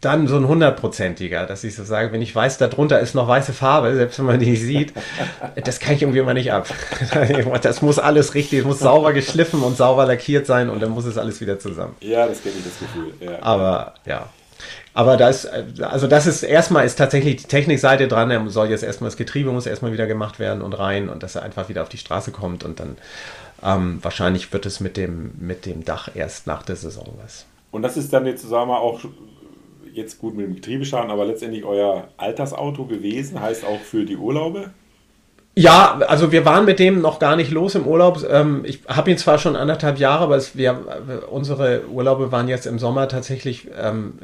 dann so ein hundertprozentiger, dass ich so sage, wenn ich weiß, darunter ist noch weiße Farbe, selbst wenn man die nicht sieht, das kann ich irgendwie immer nicht ab. Das muss alles richtig, es muss sauber geschliffen und sauber lackiert sein und dann muss es alles wieder zusammen. Ja, das kenne ich, das Gefühl. Ja. Aber ja. Aber da ist, also das ist erstmal ist tatsächlich die Technikseite dran. Er soll jetzt erstmal das Getriebe muss erstmal wieder gemacht werden und rein und dass er einfach wieder auf die Straße kommt und dann ähm, wahrscheinlich wird es mit dem, mit dem Dach erst nach der Saison was. Und das ist dann jetzt, sagen wir mal, auch jetzt gut mit dem Getriebeschaden, aber letztendlich euer Altersauto gewesen, heißt auch für die Urlaube? Ja, also wir waren mit dem noch gar nicht los im Urlaub. Ähm, ich habe ihn zwar schon anderthalb Jahre, aber es, wir, unsere Urlaube waren jetzt im Sommer tatsächlich ähm,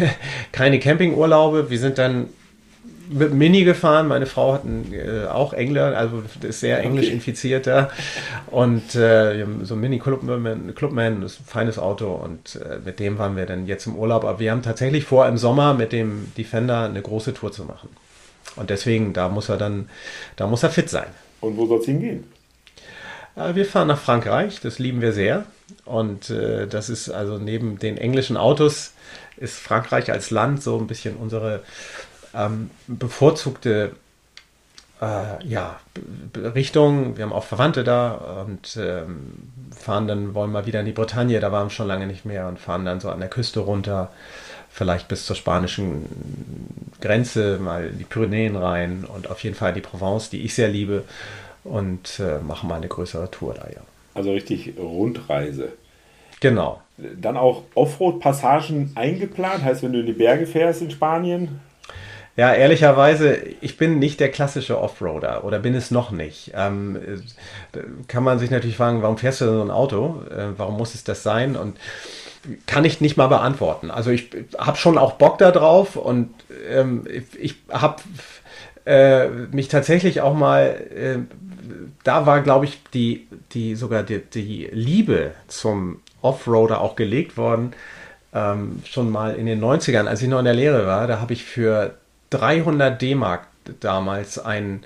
keine Campingurlaube. Wir sind dann mit Mini gefahren. Meine Frau hat einen, äh, auch Engler, also ist sehr englisch Okay. infizierter. Und äh, wir haben so ein Mini Clubman, Clubman das ist ein feines Auto und äh, mit dem waren wir dann jetzt im Urlaub. Aber wir haben tatsächlich vor, im Sommer mit dem Defender eine große Tour zu machen. Und deswegen, da muss er dann, da muss er fit sein. Und wo soll es hingehen? Äh, Wir fahren nach Frankreich, das lieben wir sehr. Und äh, das ist also neben den englischen Autos ist Frankreich als Land so ein bisschen unsere ähm, bevorzugte äh, ja, Richtung. Wir haben auch Verwandte da und ähm, fahren dann, wollen mal wieder in die Bretagne, da waren wir schon lange nicht mehr und fahren dann so an der Küste runter, vielleicht bis zur spanischen Grenze, mal in die Pyrenäen rein und auf jeden Fall in die Provence, die ich sehr liebe und äh, machen mal eine größere Tour da, ja. Also richtig Rundreise. Genau. Dann auch Offroad-Passagen eingeplant, heißt, wenn du in die Berge fährst in Spanien, Ja, ehrlicherweise, ich bin nicht der klassische Offroader oder bin es noch nicht. Ähm, äh, kann man sich natürlich fragen, warum fährst du denn so ein Auto? Äh, warum muss es das sein? Und kann ich nicht mal beantworten. Also ich habe schon auch Bock da drauf und ähm, ich, habe äh, mich tatsächlich auch mal, äh, da war glaube ich die, die sogar die, die Liebe zum Offroader auch gelegt worden. Ähm, schon mal in den 90ern, als ich noch in der Lehre war, da habe ich für 300 D-Mark damals ein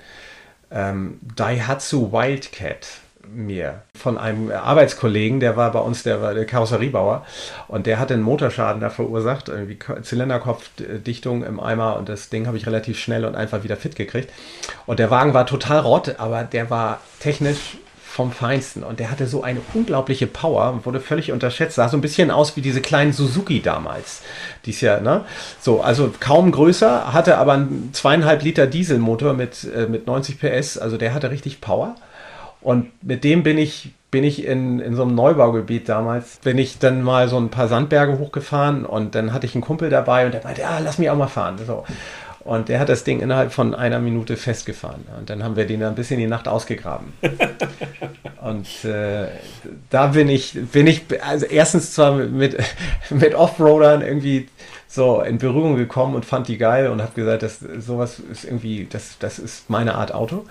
ähm, Daihatsu Wildcat mir von einem Arbeitskollegen, der war bei uns, der war der Karosseriebauer und der hatte einen Motorschaden da verursacht, irgendwie Zylinderkopfdichtung im Eimer und das Ding habe ich relativ schnell und einfach wieder fit gekriegt. Und der Wagen war total rott, aber der war technisch vom Feinsten. Und der hatte so eine unglaubliche Power und wurde völlig unterschätzt. Sah so ein bisschen aus wie diese kleinen Suzuki damals. Dies ja, ne? So, also kaum größer, hatte aber einen zweieinhalb Liter Dieselmotor mit, äh, mit 90 PS. Also der hatte richtig Power. Und mit dem bin ich, bin ich in, in so einem Neubaugebiet damals, bin ich dann mal so ein paar Sandberge hochgefahren und dann hatte ich einen Kumpel dabei und der meinte, ja, lass mich auch mal fahren. So. Und der hat das Ding innerhalb von einer Minute festgefahren. Und dann haben wir den ein bisschen in die Nacht ausgegraben. und äh, da bin ich, bin ich, also erstens zwar mit, mit Offroadern irgendwie so in Berührung gekommen und fand die geil und habe gesagt, dass sowas ist irgendwie, das, das ist meine Art Auto.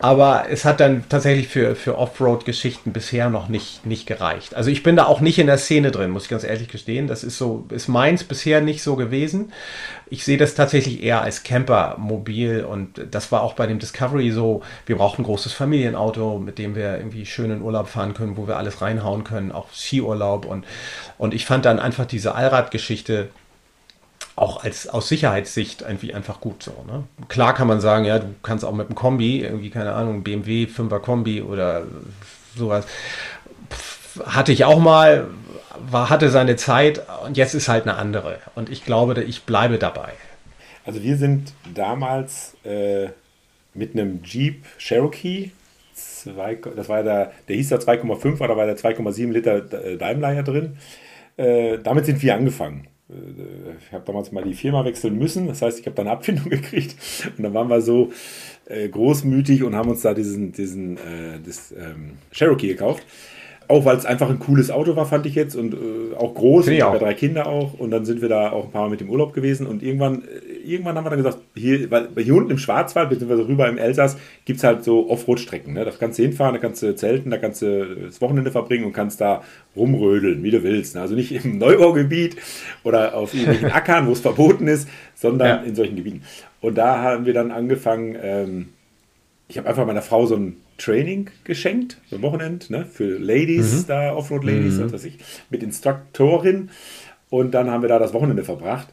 Aber es hat dann tatsächlich für, für Offroad-Geschichten bisher noch nicht, nicht gereicht. Also ich bin da auch nicht in der Szene drin, muss ich ganz ehrlich gestehen. Das ist so, ist meins bisher nicht so gewesen. Ich sehe das tatsächlich eher als Campermobil und das war auch bei dem Discovery so. Wir brauchen ein großes Familienauto, mit dem wir irgendwie schön in Urlaub fahren können, wo wir alles reinhauen können, auch Skiurlaub und, und ich fand dann einfach diese Allradgeschichte auch als aus Sicherheitssicht irgendwie einfach gut so. Ne? Klar kann man sagen, ja, du kannst auch mit einem Kombi, irgendwie, keine Ahnung, BMW 5er Kombi oder sowas. Hatte ich auch mal, war, hatte seine Zeit und jetzt ist halt eine andere. Und ich glaube, ich bleibe dabei. Also wir sind damals äh, mit einem Jeep Cherokee, zwei, das war der, der hieß da 2,5, aber da war der 2,7 Liter Daimler ja drin. Äh, damit sind wir angefangen ich habe damals mal die Firma wechseln müssen. Das heißt, ich habe da eine Abfindung gekriegt. Und dann waren wir so äh, großmütig und haben uns da diesen, diesen äh, das, ähm, Cherokee gekauft. Auch weil es einfach ein cooles Auto war, fand ich jetzt. Und äh, auch groß. Ich habe ja drei Kinder auch. Und dann sind wir da auch ein paar Mal mit dem Urlaub gewesen. Und irgendwann, äh, irgendwann haben wir dann gesagt, hier, weil hier unten im Schwarzwald, beziehungsweise rüber im Elsass, gibt es halt so Offroad-Strecken. Ne? Da kannst du hinfahren, da kannst du zelten, da kannst du das Wochenende verbringen und kannst da rumrödeln, wie du willst. Ne? Also nicht im Neubaugebiet oder auf irgendwelchen Ackern, wo es verboten ist, sondern ja. in solchen Gebieten. Und da haben wir dann angefangen, ähm, ich habe einfach meiner Frau so ein Training geschenkt, ein Wochenende, ne, für Ladies, mhm. da Offroad-Ladies, mhm. was weiß ich, mit Instruktorin. Und dann haben wir da das Wochenende verbracht.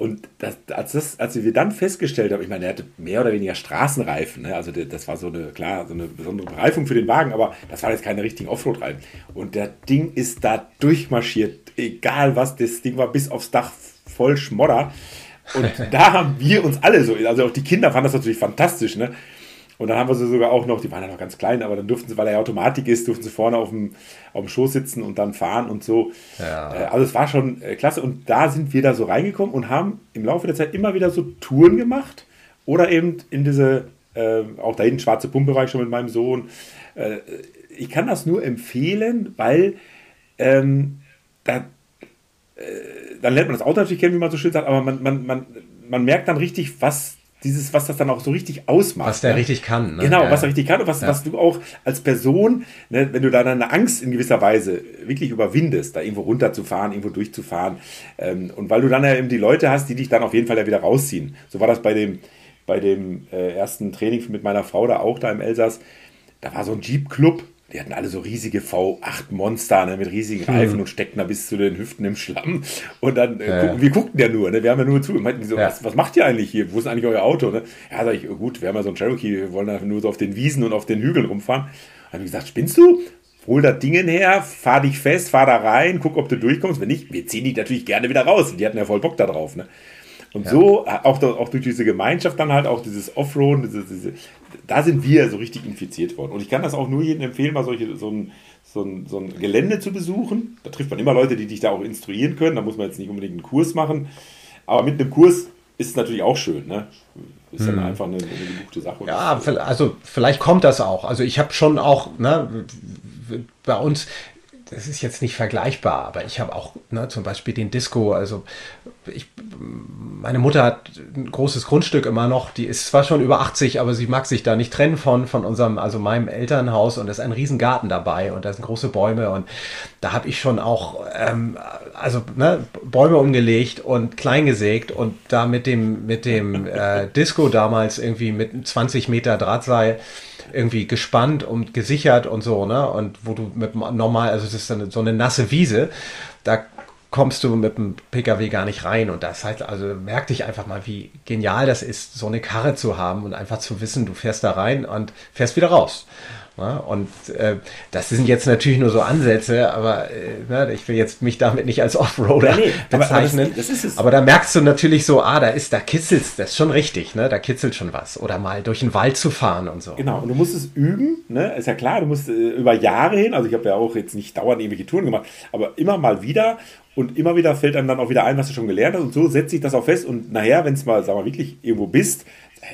Und das, als, das, als wir dann festgestellt haben, ich meine, er hatte mehr oder weniger Straßenreifen, ne? also das war so eine, klar, so eine besondere Bereifung für den Wagen, aber das waren jetzt keine richtigen Offroad-Reifen. Und der Ding ist da durchmarschiert, egal was, das Ding war bis aufs Dach voll Schmodder. Und da haben wir uns alle so, also auch die Kinder fanden das natürlich fantastisch, ne? Und dann haben wir sie sogar auch noch, die waren ja noch ganz klein, aber dann durften sie, weil er ja Automatik ist, durften sie vorne auf dem, auf dem Schoß sitzen und dann fahren und so. Ja. Äh, also es war schon äh, klasse. Und da sind wir da so reingekommen und haben im Laufe der Zeit immer wieder so Touren gemacht. Oder eben in diese, äh, auch da hinten schwarze Pumpbereich schon mit meinem Sohn. Äh, ich kann das nur empfehlen, weil ähm, da, äh, dann lernt man das Auto natürlich kennen, wie man so schön sagt, aber man, man, man, man merkt dann richtig, was dieses, was das dann auch so richtig ausmacht. Was der ne? richtig kann. Ne? Genau, ja. was er richtig kann und was, ja. was du auch als Person, ne, wenn du da deine Angst in gewisser Weise wirklich überwindest, da irgendwo runterzufahren, irgendwo durchzufahren ähm, und weil du dann ja eben die Leute hast, die dich dann auf jeden Fall ja wieder rausziehen. So war das bei dem, bei dem äh, ersten Training mit meiner Frau da auch da im Elsass. Da war so ein Jeep-Club, die hatten alle so riesige V8-Monster ne, mit riesigen hm. Reifen mhm. und steckten da bis zu den Hüften im Schlamm. Und dann, äh, ja, gucken, wir guckten ja nur, ne? wir haben ja nur zu. Und meinten so, ja. was, was macht ihr eigentlich hier? Wo ist eigentlich euer Auto? Ne? Ja, sag ich, gut, wir haben ja so ein Cherokee, wir wollen einfach nur so auf den Wiesen und auf den Hügeln rumfahren. Dann habe ich gesagt, spinnst du? Hol das Ding her, fahr dich fest, fahr da rein, guck, ob du durchkommst. Wenn nicht, wir ziehen dich natürlich gerne wieder raus. Die hatten ja voll Bock da drauf. Ne? Und ja. so, äh, auch, auch durch diese Gemeinschaft dann halt, auch dieses Offroad, diese, diese, da sind wir so richtig infiziert worden. Und ich kann das auch nur jedem empfehlen, mal solche, so ein, so ein, so ein Gelände zu besuchen. Da trifft man immer Leute, die dich da auch instruieren können. Da muss man jetzt nicht unbedingt einen Kurs machen. Aber mit einem Kurs ist es natürlich auch schön. Ne? Ist dann hm. einfach eine, eine gebuchte Sache. Ja, also vielleicht kommt das auch. Also ich habe schon auch, ne, bei uns, das ist jetzt nicht vergleichbar, aber ich habe auch ne, zum Beispiel den Disco, also ich, meine Mutter hat ein großes Grundstück immer noch, die ist zwar schon über 80, aber sie mag sich da nicht trennen von, von unserem, also meinem Elternhaus und da ist ein Riesengarten dabei und da sind große Bäume und da habe ich schon auch, ähm, also ne, Bäume umgelegt und klein gesägt und da mit dem, mit dem äh, Disco damals irgendwie mit 20 Meter Drahtseil irgendwie gespannt und gesichert und so, ne? Und wo du mit normal, also das ist dann so eine nasse Wiese, da kommst du mit dem Pkw gar nicht rein. Und das halt, also merk dich einfach mal, wie genial das ist, so eine Karre zu haben und einfach zu wissen, du fährst da rein und fährst wieder raus. Ja, und äh, das sind jetzt natürlich nur so Ansätze, aber äh, ne, ich will jetzt mich damit nicht als Offroader nee, bezeichnen. Aber, das, das aber, da merkst du natürlich so, ah, da ist, da kitzelt das ist schon richtig, ne? Da kitzelt schon was. Oder mal durch den Wald zu fahren und so. Genau, und du musst es üben, ne? Ist ja klar, du musst äh, über Jahre hin, also ich habe ja auch jetzt nicht dauernd irgendwelche Touren gemacht, aber immer mal wieder und immer wieder fällt einem dann auch wieder ein, was du schon gelernt hast. Und so setzt sich das auch fest. Und nachher, wenn es mal, sag mal, wirklich irgendwo bist,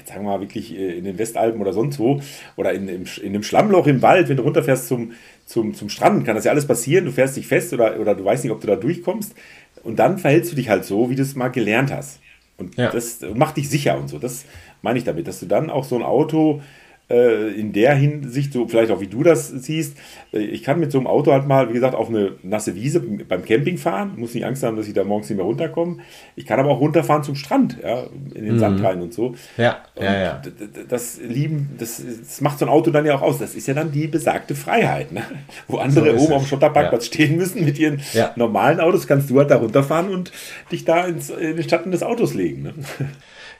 sagen wir mal wirklich äh, in den Westalpen oder sonst wo, oder in, in, in einem Schlammloch im Wald, wenn du runterfährst zum, zum, zum Strand, kann das ja alles passieren. Du fährst dich fest oder, oder du weißt nicht, ob du da durchkommst. Und dann verhältst du dich halt so, wie du es mal gelernt hast. Und ja. das macht dich sicher und so. Das meine ich damit, dass du dann auch so ein Auto äh, in der Hinsicht, so vielleicht auch wie du das siehst, äh, ich kann mit so einem Auto halt mal, wie gesagt, auf eine nasse Wiese beim Camping fahren, muss nicht Angst haben, dass ich da morgens nicht mehr runterkomme. Ich kann aber auch runterfahren zum Strand, ja, in den mhm. Sand rein und so. Ja, und ja, ja. Das lieben, das, das, macht so ein Auto dann ja auch aus. Das ist ja dann die besagte Freiheit, ne? wo andere so oben auf dem Schotterparkplatz ja. stehen müssen mit ihren ja. normalen Autos, kannst du halt da runterfahren und dich da ins, in den Schatten des Autos legen. Ne?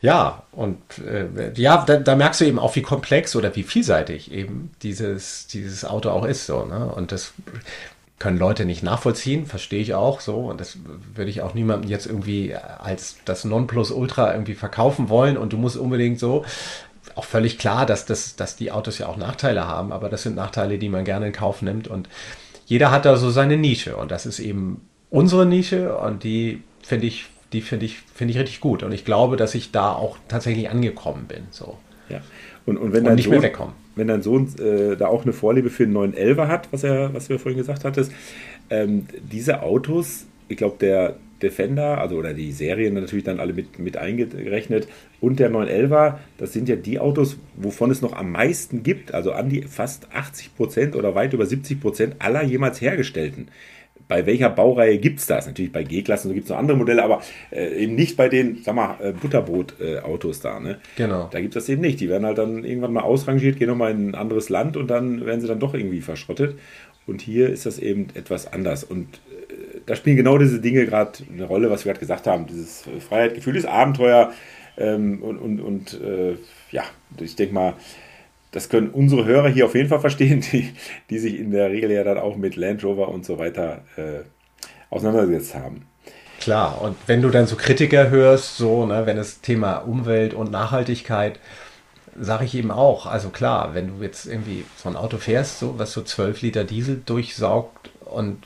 Ja, und äh, ja, da, da, merkst du eben auch, wie komplex oder wie vielseitig eben dieses, dieses Auto auch ist. So, ne? Und das können Leute nicht nachvollziehen, verstehe ich auch so. Und das würde ich auch niemandem jetzt irgendwie als das Nonplusultra irgendwie verkaufen wollen. Und du musst unbedingt so. Auch völlig klar, dass, das, dass die Autos ja auch Nachteile haben, aber das sind Nachteile, die man gerne in Kauf nimmt. Und jeder hat da so seine Nische. Und das ist eben unsere Nische und die finde ich die finde ich, finde ich richtig gut. Und ich glaube, dass ich da auch tatsächlich angekommen bin. So. Ja. Und, und wenn und nicht Sohn. Wenn dein Sohn äh, da auch eine Vorliebe für einen 911 hat, was er, was du vorhin gesagt hattest, ähm, diese Autos, ich glaube, der Defender, also oder die Serien natürlich dann alle mit, mit eingerechnet, und der 911er, das sind ja die Autos, wovon es noch am meisten gibt, also an die fast 80 Prozent oder weit über 70 Prozent aller jemals hergestellten bei welcher Baureihe gibt es das? Natürlich bei G-Klassen, so gibt es noch andere Modelle, aber äh, eben nicht bei den, sag mal, äh, Butterbrot-Autos da. Ne? Genau. Da gibt es das eben nicht. Die werden halt dann irgendwann mal ausrangiert, gehen nochmal in ein anderes Land und dann werden sie dann doch irgendwie verschrottet. Und hier ist das eben etwas anders. Und äh, da spielen genau diese Dinge gerade eine Rolle, was wir gerade gesagt haben. Dieses Freiheit, Gefühl, das Abenteuer ähm, und, und, und äh, ja, ich denke mal, das können unsere Hörer hier auf jeden Fall verstehen, die, die sich in der Regel ja dann auch mit Land Rover und so weiter äh, auseinandergesetzt haben. Klar, und wenn du dann so Kritiker hörst, so, ne, wenn das Thema Umwelt und Nachhaltigkeit, sage ich eben auch, also klar, wenn du jetzt irgendwie so ein Auto fährst, so, was so 12 Liter Diesel durchsaugt und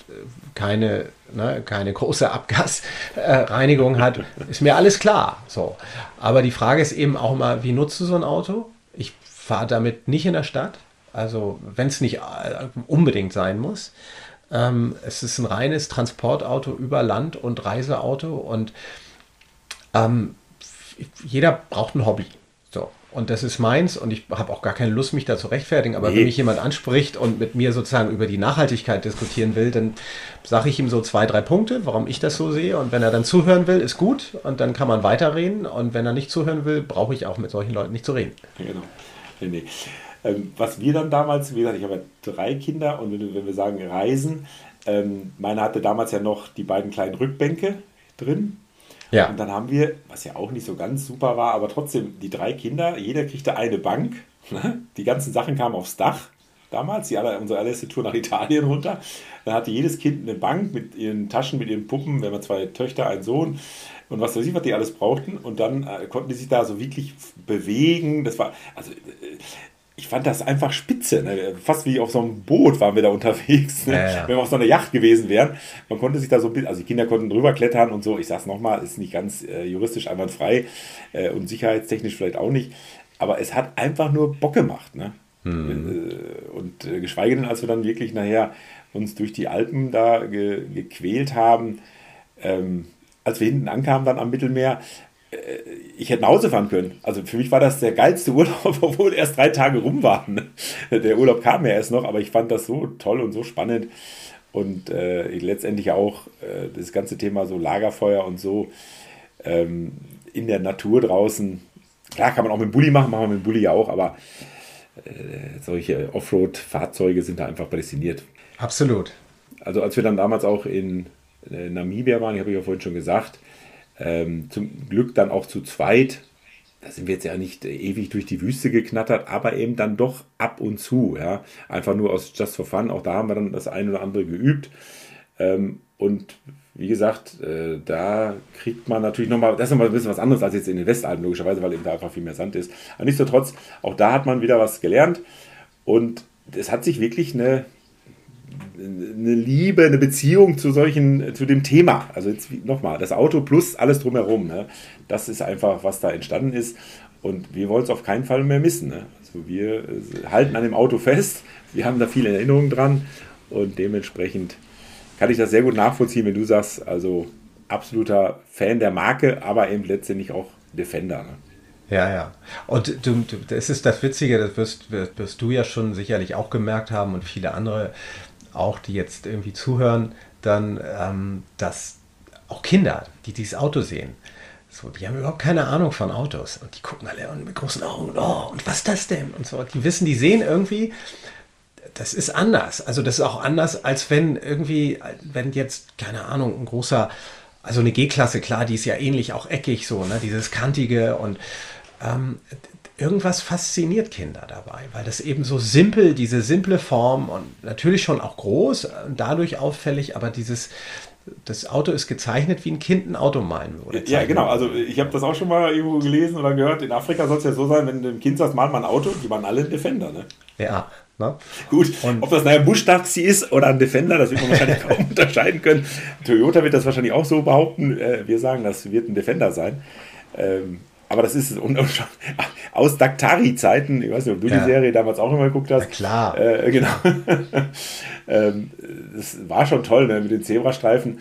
keine, ne, keine große Abgasreinigung äh, hat, ist mir alles klar. So. Aber die Frage ist eben auch mal, wie nutzt du so ein Auto? Ich fahre damit nicht in der Stadt. Also wenn es nicht äh, unbedingt sein muss. Ähm, es ist ein reines Transportauto über Land und Reiseauto und ähm, jeder braucht ein Hobby. So. Und das ist meins und ich habe auch gar keine Lust, mich da zu rechtfertigen. Aber nee. wenn mich jemand anspricht und mit mir sozusagen über die Nachhaltigkeit diskutieren will, dann sage ich ihm so zwei, drei Punkte, warum ich das so sehe. Und wenn er dann zuhören will, ist gut und dann kann man weiterreden. Und wenn er nicht zuhören will, brauche ich auch mit solchen Leuten nicht zu reden. Genau. Nee, nee. Ähm, was wir dann damals, wie gesagt, ich habe ja drei Kinder und wenn, wenn wir sagen Reisen, ähm, meine hatte damals ja noch die beiden kleinen Rückbänke drin. Ja. Und dann haben wir, was ja auch nicht so ganz super war, aber trotzdem die drei Kinder, jeder kriegte eine Bank. Ne? Die ganzen Sachen kamen aufs Dach damals, die aller, unsere allererste Tour nach Italien runter. Dann hatte jedes Kind eine Bank mit ihren Taschen, mit ihren Puppen, wenn man zwei Töchter, einen Sohn und was weiß ich, was die alles brauchten. Und dann äh, konnten die sich da so wirklich bewegen. Das war, also äh, ich fand das einfach spitze. Ne? Fast wie auf so einem Boot waren wir da unterwegs. Ne? Ja, ja. Wenn wir auf so einer Yacht gewesen wären. Man konnte sich da so, also die Kinder konnten drüber klettern und so. Ich sag's nochmal, ist nicht ganz äh, juristisch einwandfrei äh, und sicherheitstechnisch vielleicht auch nicht. Aber es hat einfach nur Bock gemacht. Ne? Mhm. Und äh, geschweige denn, als wir dann wirklich nachher uns durch die Alpen da ge gequält haben, ähm, als wir hinten ankamen, dann am Mittelmeer, äh, ich hätte nach Hause fahren können. Also für mich war das der geilste Urlaub, obwohl erst drei Tage rum waren. Der Urlaub kam ja erst noch, aber ich fand das so toll und so spannend. Und äh, letztendlich auch äh, das ganze Thema so Lagerfeuer und so ähm, in der Natur draußen. Klar kann man auch mit dem Bulli machen, machen wir mit dem Bulli ja auch, aber äh, solche Offroad-Fahrzeuge sind da einfach prädestiniert. Absolut. Also als wir dann damals auch in Namibia waren, ich habe ja vorhin schon gesagt, ähm, zum Glück dann auch zu zweit. Da sind wir jetzt ja nicht ewig durch die Wüste geknattert, aber eben dann doch ab und zu. Ja? Einfach nur aus Just for Fun. Auch da haben wir dann das eine oder andere geübt. Ähm, und wie gesagt, äh, da kriegt man natürlich nochmal, das ist nochmal ein bisschen was anderes als jetzt in den Westalpen, logischerweise, weil eben da einfach viel mehr Sand ist. Aber nichtsdestotrotz, auch da hat man wieder was gelernt. Und es hat sich wirklich eine, eine Liebe, eine Beziehung zu solchen, zu dem Thema. Also jetzt nochmal, das Auto plus alles drumherum. Ne? Das ist einfach, was da entstanden ist. Und wir wollen es auf keinen Fall mehr missen. Ne? Also wir äh, halten an dem Auto fest. Wir haben da viele Erinnerungen dran. Und dementsprechend kann ich das sehr gut nachvollziehen, wenn du sagst, also absoluter Fan der Marke, aber eben letztendlich auch Defender. Ne? Ja, ja. Und du, du, das ist das Witzige, das wirst, wirst du ja schon sicherlich auch gemerkt haben und viele andere auch, die jetzt irgendwie zuhören, dann, ähm, dass auch Kinder, die dieses Auto sehen, so, die haben überhaupt keine Ahnung von Autos und die gucken alle mit großen Augen, oh, und was ist das denn? Und so, die wissen, die sehen irgendwie, das ist anders. Also das ist auch anders, als wenn irgendwie, wenn jetzt, keine Ahnung, ein großer, also eine G-Klasse, klar, die ist ja ähnlich auch eckig so, ne, dieses kantige und ähm, irgendwas fasziniert Kinder dabei, weil das eben so simpel, diese simple Form und natürlich schon auch groß und dadurch auffällig, aber dieses, das Auto ist gezeichnet, wie ein Kind ein Auto malen würde. Ja, genau. Also ich habe das auch schon mal irgendwo gelesen oder gehört. In Afrika soll es ja so sein, wenn du ein Kind sagst, mal ein Auto, die waren alle ein Defender, ne? Ja. Ne? Gut, und ob das ein Busch-Taxi ist oder ein Defender, das wird man wahrscheinlich kaum unterscheiden können. Toyota wird das wahrscheinlich auch so behaupten. Äh, wir sagen, das wird ein Defender sein. Ähm, aber das ist und, und aus Daktari-Zeiten, ich weiß nicht, ob du ja. die Serie damals auch immer geguckt hast. Na klar. Äh, genau. ähm, das war schon toll ne, mit den Zebrastreifen.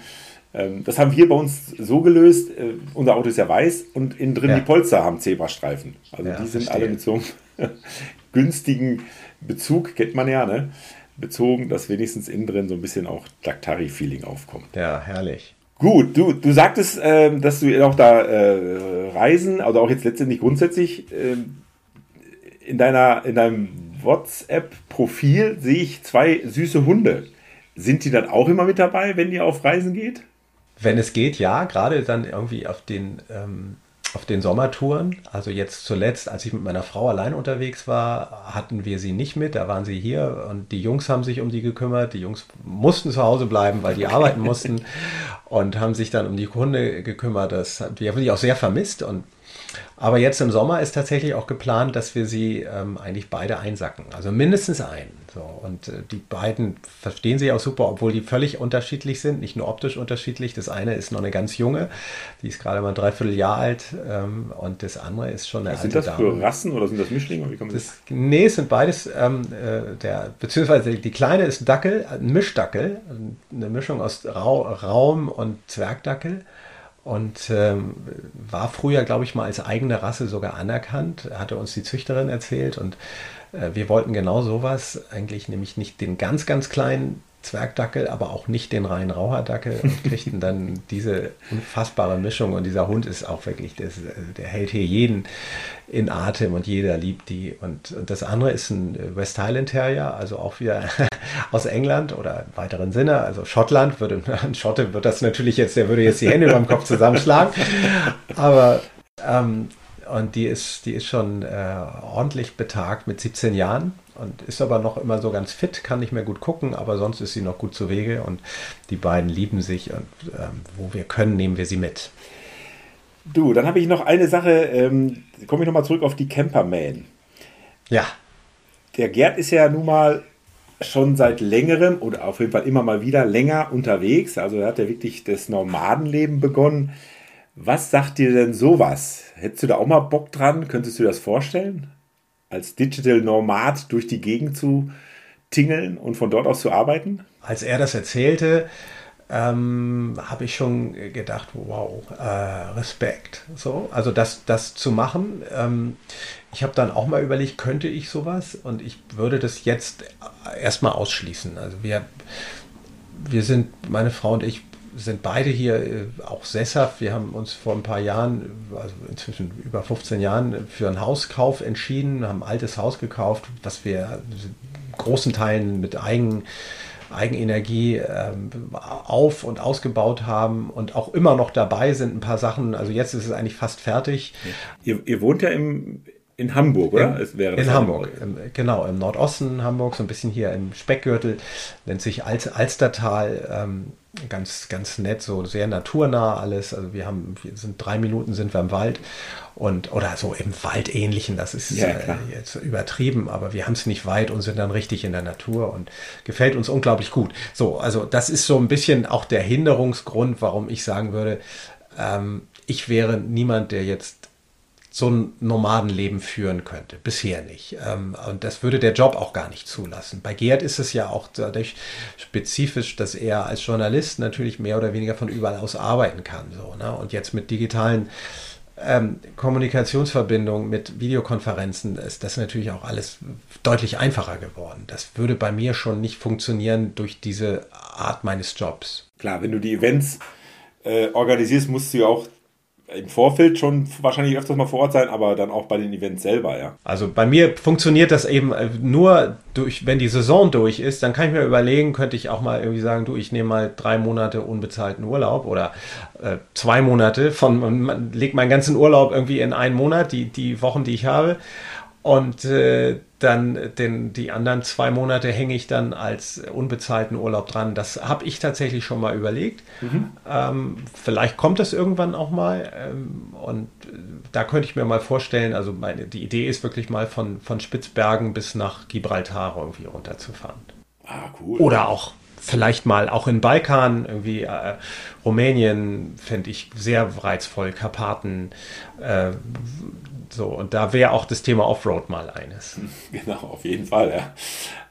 Ähm, das haben wir bei uns so gelöst. Äh, unser Auto ist ja weiß und innen drin ja. die Polster haben Zebrastreifen. Also ja, die sind verstehe. alle mit so einem günstigen Bezug, kennt man ja, ne? bezogen, dass wenigstens innen drin so ein bisschen auch Daktari-Feeling aufkommt. Ja, herrlich. Gut, du, du sagtest, äh, dass du auch da äh, reisen, also auch jetzt letztendlich grundsätzlich äh, in deiner in deinem WhatsApp-Profil sehe ich zwei süße Hunde. Sind die dann auch immer mit dabei, wenn ihr auf Reisen geht? Wenn es geht, ja. Gerade dann irgendwie auf den ähm, auf den Sommertouren. Also jetzt zuletzt, als ich mit meiner Frau allein unterwegs war, hatten wir sie nicht mit. Da waren sie hier und die Jungs haben sich um die gekümmert. Die Jungs mussten zu Hause bleiben, weil die arbeiten mussten und haben sich dann um die Hunde gekümmert. Das, die haben die auch sehr vermisst und aber jetzt im Sommer ist tatsächlich auch geplant, dass wir sie ähm, eigentlich beide einsacken. Also mindestens einen. So. Und äh, die beiden verstehen sich auch super, obwohl die völlig unterschiedlich sind, nicht nur optisch unterschiedlich. Das eine ist noch eine ganz junge, die ist gerade mal ein Dreivierteljahr alt ähm, und das andere ist schon eine Was alte Sind das für Rassen oder sind das Mischlinge? Wie kommt das? das? Nee, es sind beides, ähm, äh, der, beziehungsweise die kleine ist ein Dackel, ein Mischdackel, eine Mischung aus Ra Raum und Zwergdackel und ähm, war früher, glaube ich, mal als eigene Rasse sogar anerkannt, hatte uns die Züchterin erzählt und wir wollten genau sowas, eigentlich nämlich nicht den ganz, ganz kleinen Zwergdackel, aber auch nicht den reinen Raucherdackel und kriegten dann diese unfassbare Mischung. Und dieser Hund ist auch wirklich, das, der hält hier jeden in Atem und jeder liebt die. Und, und das andere ist ein West Highland Terrier, also auch wieder aus England oder im weiteren Sinne, also Schottland, würde, ein Schotte wird das natürlich jetzt, der würde jetzt die Hände beim Kopf zusammenschlagen, aber ähm, und die ist, die ist schon äh, ordentlich betagt mit 17 Jahren und ist aber noch immer so ganz fit, kann nicht mehr gut gucken, aber sonst ist sie noch gut zu Wege und die beiden lieben sich und ähm, wo wir können, nehmen wir sie mit. Du, dann habe ich noch eine Sache, ähm, komme ich nochmal zurück auf die Camperman. Ja. Der Gerd ist ja nun mal schon seit längerem oder auf jeden Fall immer mal wieder länger unterwegs. Also er hat ja wirklich das Nomadenleben begonnen. Was sagt dir denn sowas? Hättest du da auch mal Bock dran? Könntest du dir das vorstellen? als Digital Nomad durch die Gegend zu tingeln und von dort aus zu arbeiten? Als er das erzählte, ähm, habe ich schon gedacht, wow, äh, Respekt. So, also das, das zu machen. Ähm, ich habe dann auch mal überlegt, könnte ich sowas? Und ich würde das jetzt erstmal ausschließen. Also wir, wir sind, meine Frau und ich sind beide hier äh, auch sesshaft. Wir haben uns vor ein paar Jahren, also inzwischen über 15 Jahren, für einen Hauskauf entschieden, haben ein altes Haus gekauft, was wir großen Teilen mit Eigen Eigenenergie ähm, auf und ausgebaut haben und auch immer noch dabei sind ein paar Sachen. Also jetzt ist es eigentlich fast fertig. Ihr, ihr wohnt ja im, in Hamburg, oder? In, es wäre in Hamburg, im, genau, im Nordosten Hamburg, so ein bisschen hier im Speckgürtel, nennt sich Al Alstertal. Ähm, ganz, ganz nett, so sehr naturnah alles. Also wir haben, wir sind drei Minuten sind wir im Wald und oder so im Wald ähnlichen, das ist ja, äh, jetzt übertrieben, aber wir haben es nicht weit und sind dann richtig in der Natur und gefällt uns unglaublich gut. So, also das ist so ein bisschen auch der Hinderungsgrund, warum ich sagen würde, ähm, ich wäre niemand, der jetzt so ein Nomadenleben führen könnte. Bisher nicht. Ähm, und das würde der Job auch gar nicht zulassen. Bei Gerd ist es ja auch dadurch spezifisch, dass er als Journalist natürlich mehr oder weniger von überall aus arbeiten kann. So, ne? Und jetzt mit digitalen ähm, Kommunikationsverbindungen, mit Videokonferenzen ist das natürlich auch alles deutlich einfacher geworden. Das würde bei mir schon nicht funktionieren durch diese Art meines Jobs. Klar, wenn du die Events äh, organisierst, musst du ja auch im Vorfeld schon wahrscheinlich öfters mal vor Ort sein, aber dann auch bei den Events selber, ja. Also bei mir funktioniert das eben äh, nur durch, wenn die Saison durch ist, dann kann ich mir überlegen, könnte ich auch mal irgendwie sagen, du, ich nehme mal drei Monate unbezahlten Urlaub oder äh, zwei Monate von, man legt meinen ganzen Urlaub irgendwie in einen Monat, die, die Wochen, die ich habe und äh, dann den, die anderen zwei Monate hänge ich dann als unbezahlten Urlaub dran. Das habe ich tatsächlich schon mal überlegt. Mhm. Ähm, vielleicht kommt das irgendwann auch mal. Ähm, und da könnte ich mir mal vorstellen, also meine, die Idee ist wirklich mal von, von Spitzbergen bis nach Gibraltar irgendwie runterzufahren. Ah, cool. Oder auch vielleicht mal auch in Balkan, irgendwie äh, Rumänien fände ich sehr reizvoll, Karpaten, äh, so, und da wäre auch das Thema Offroad mal eines. Genau, auf jeden Fall, ja.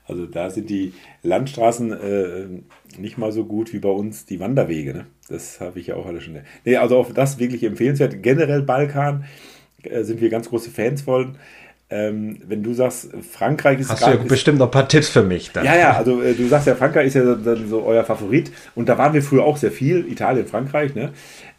Also da sind die Landstraßen äh, nicht mal so gut wie bei uns die Wanderwege. Ne? Das habe ich ja auch alle schon. Nee, also auch das wirklich empfehlenswert. Generell Balkan äh, sind wir ganz große Fans von. Ähm, wenn du sagst, Frankreich ist Hast du ja bestimmt noch ein paar Tipps für mich. Dann. Ja, ja, also äh, du sagst ja, Frankreich ist ja dann so euer Favorit. Und da waren wir früher auch sehr viel, Italien, Frankreich. Ne?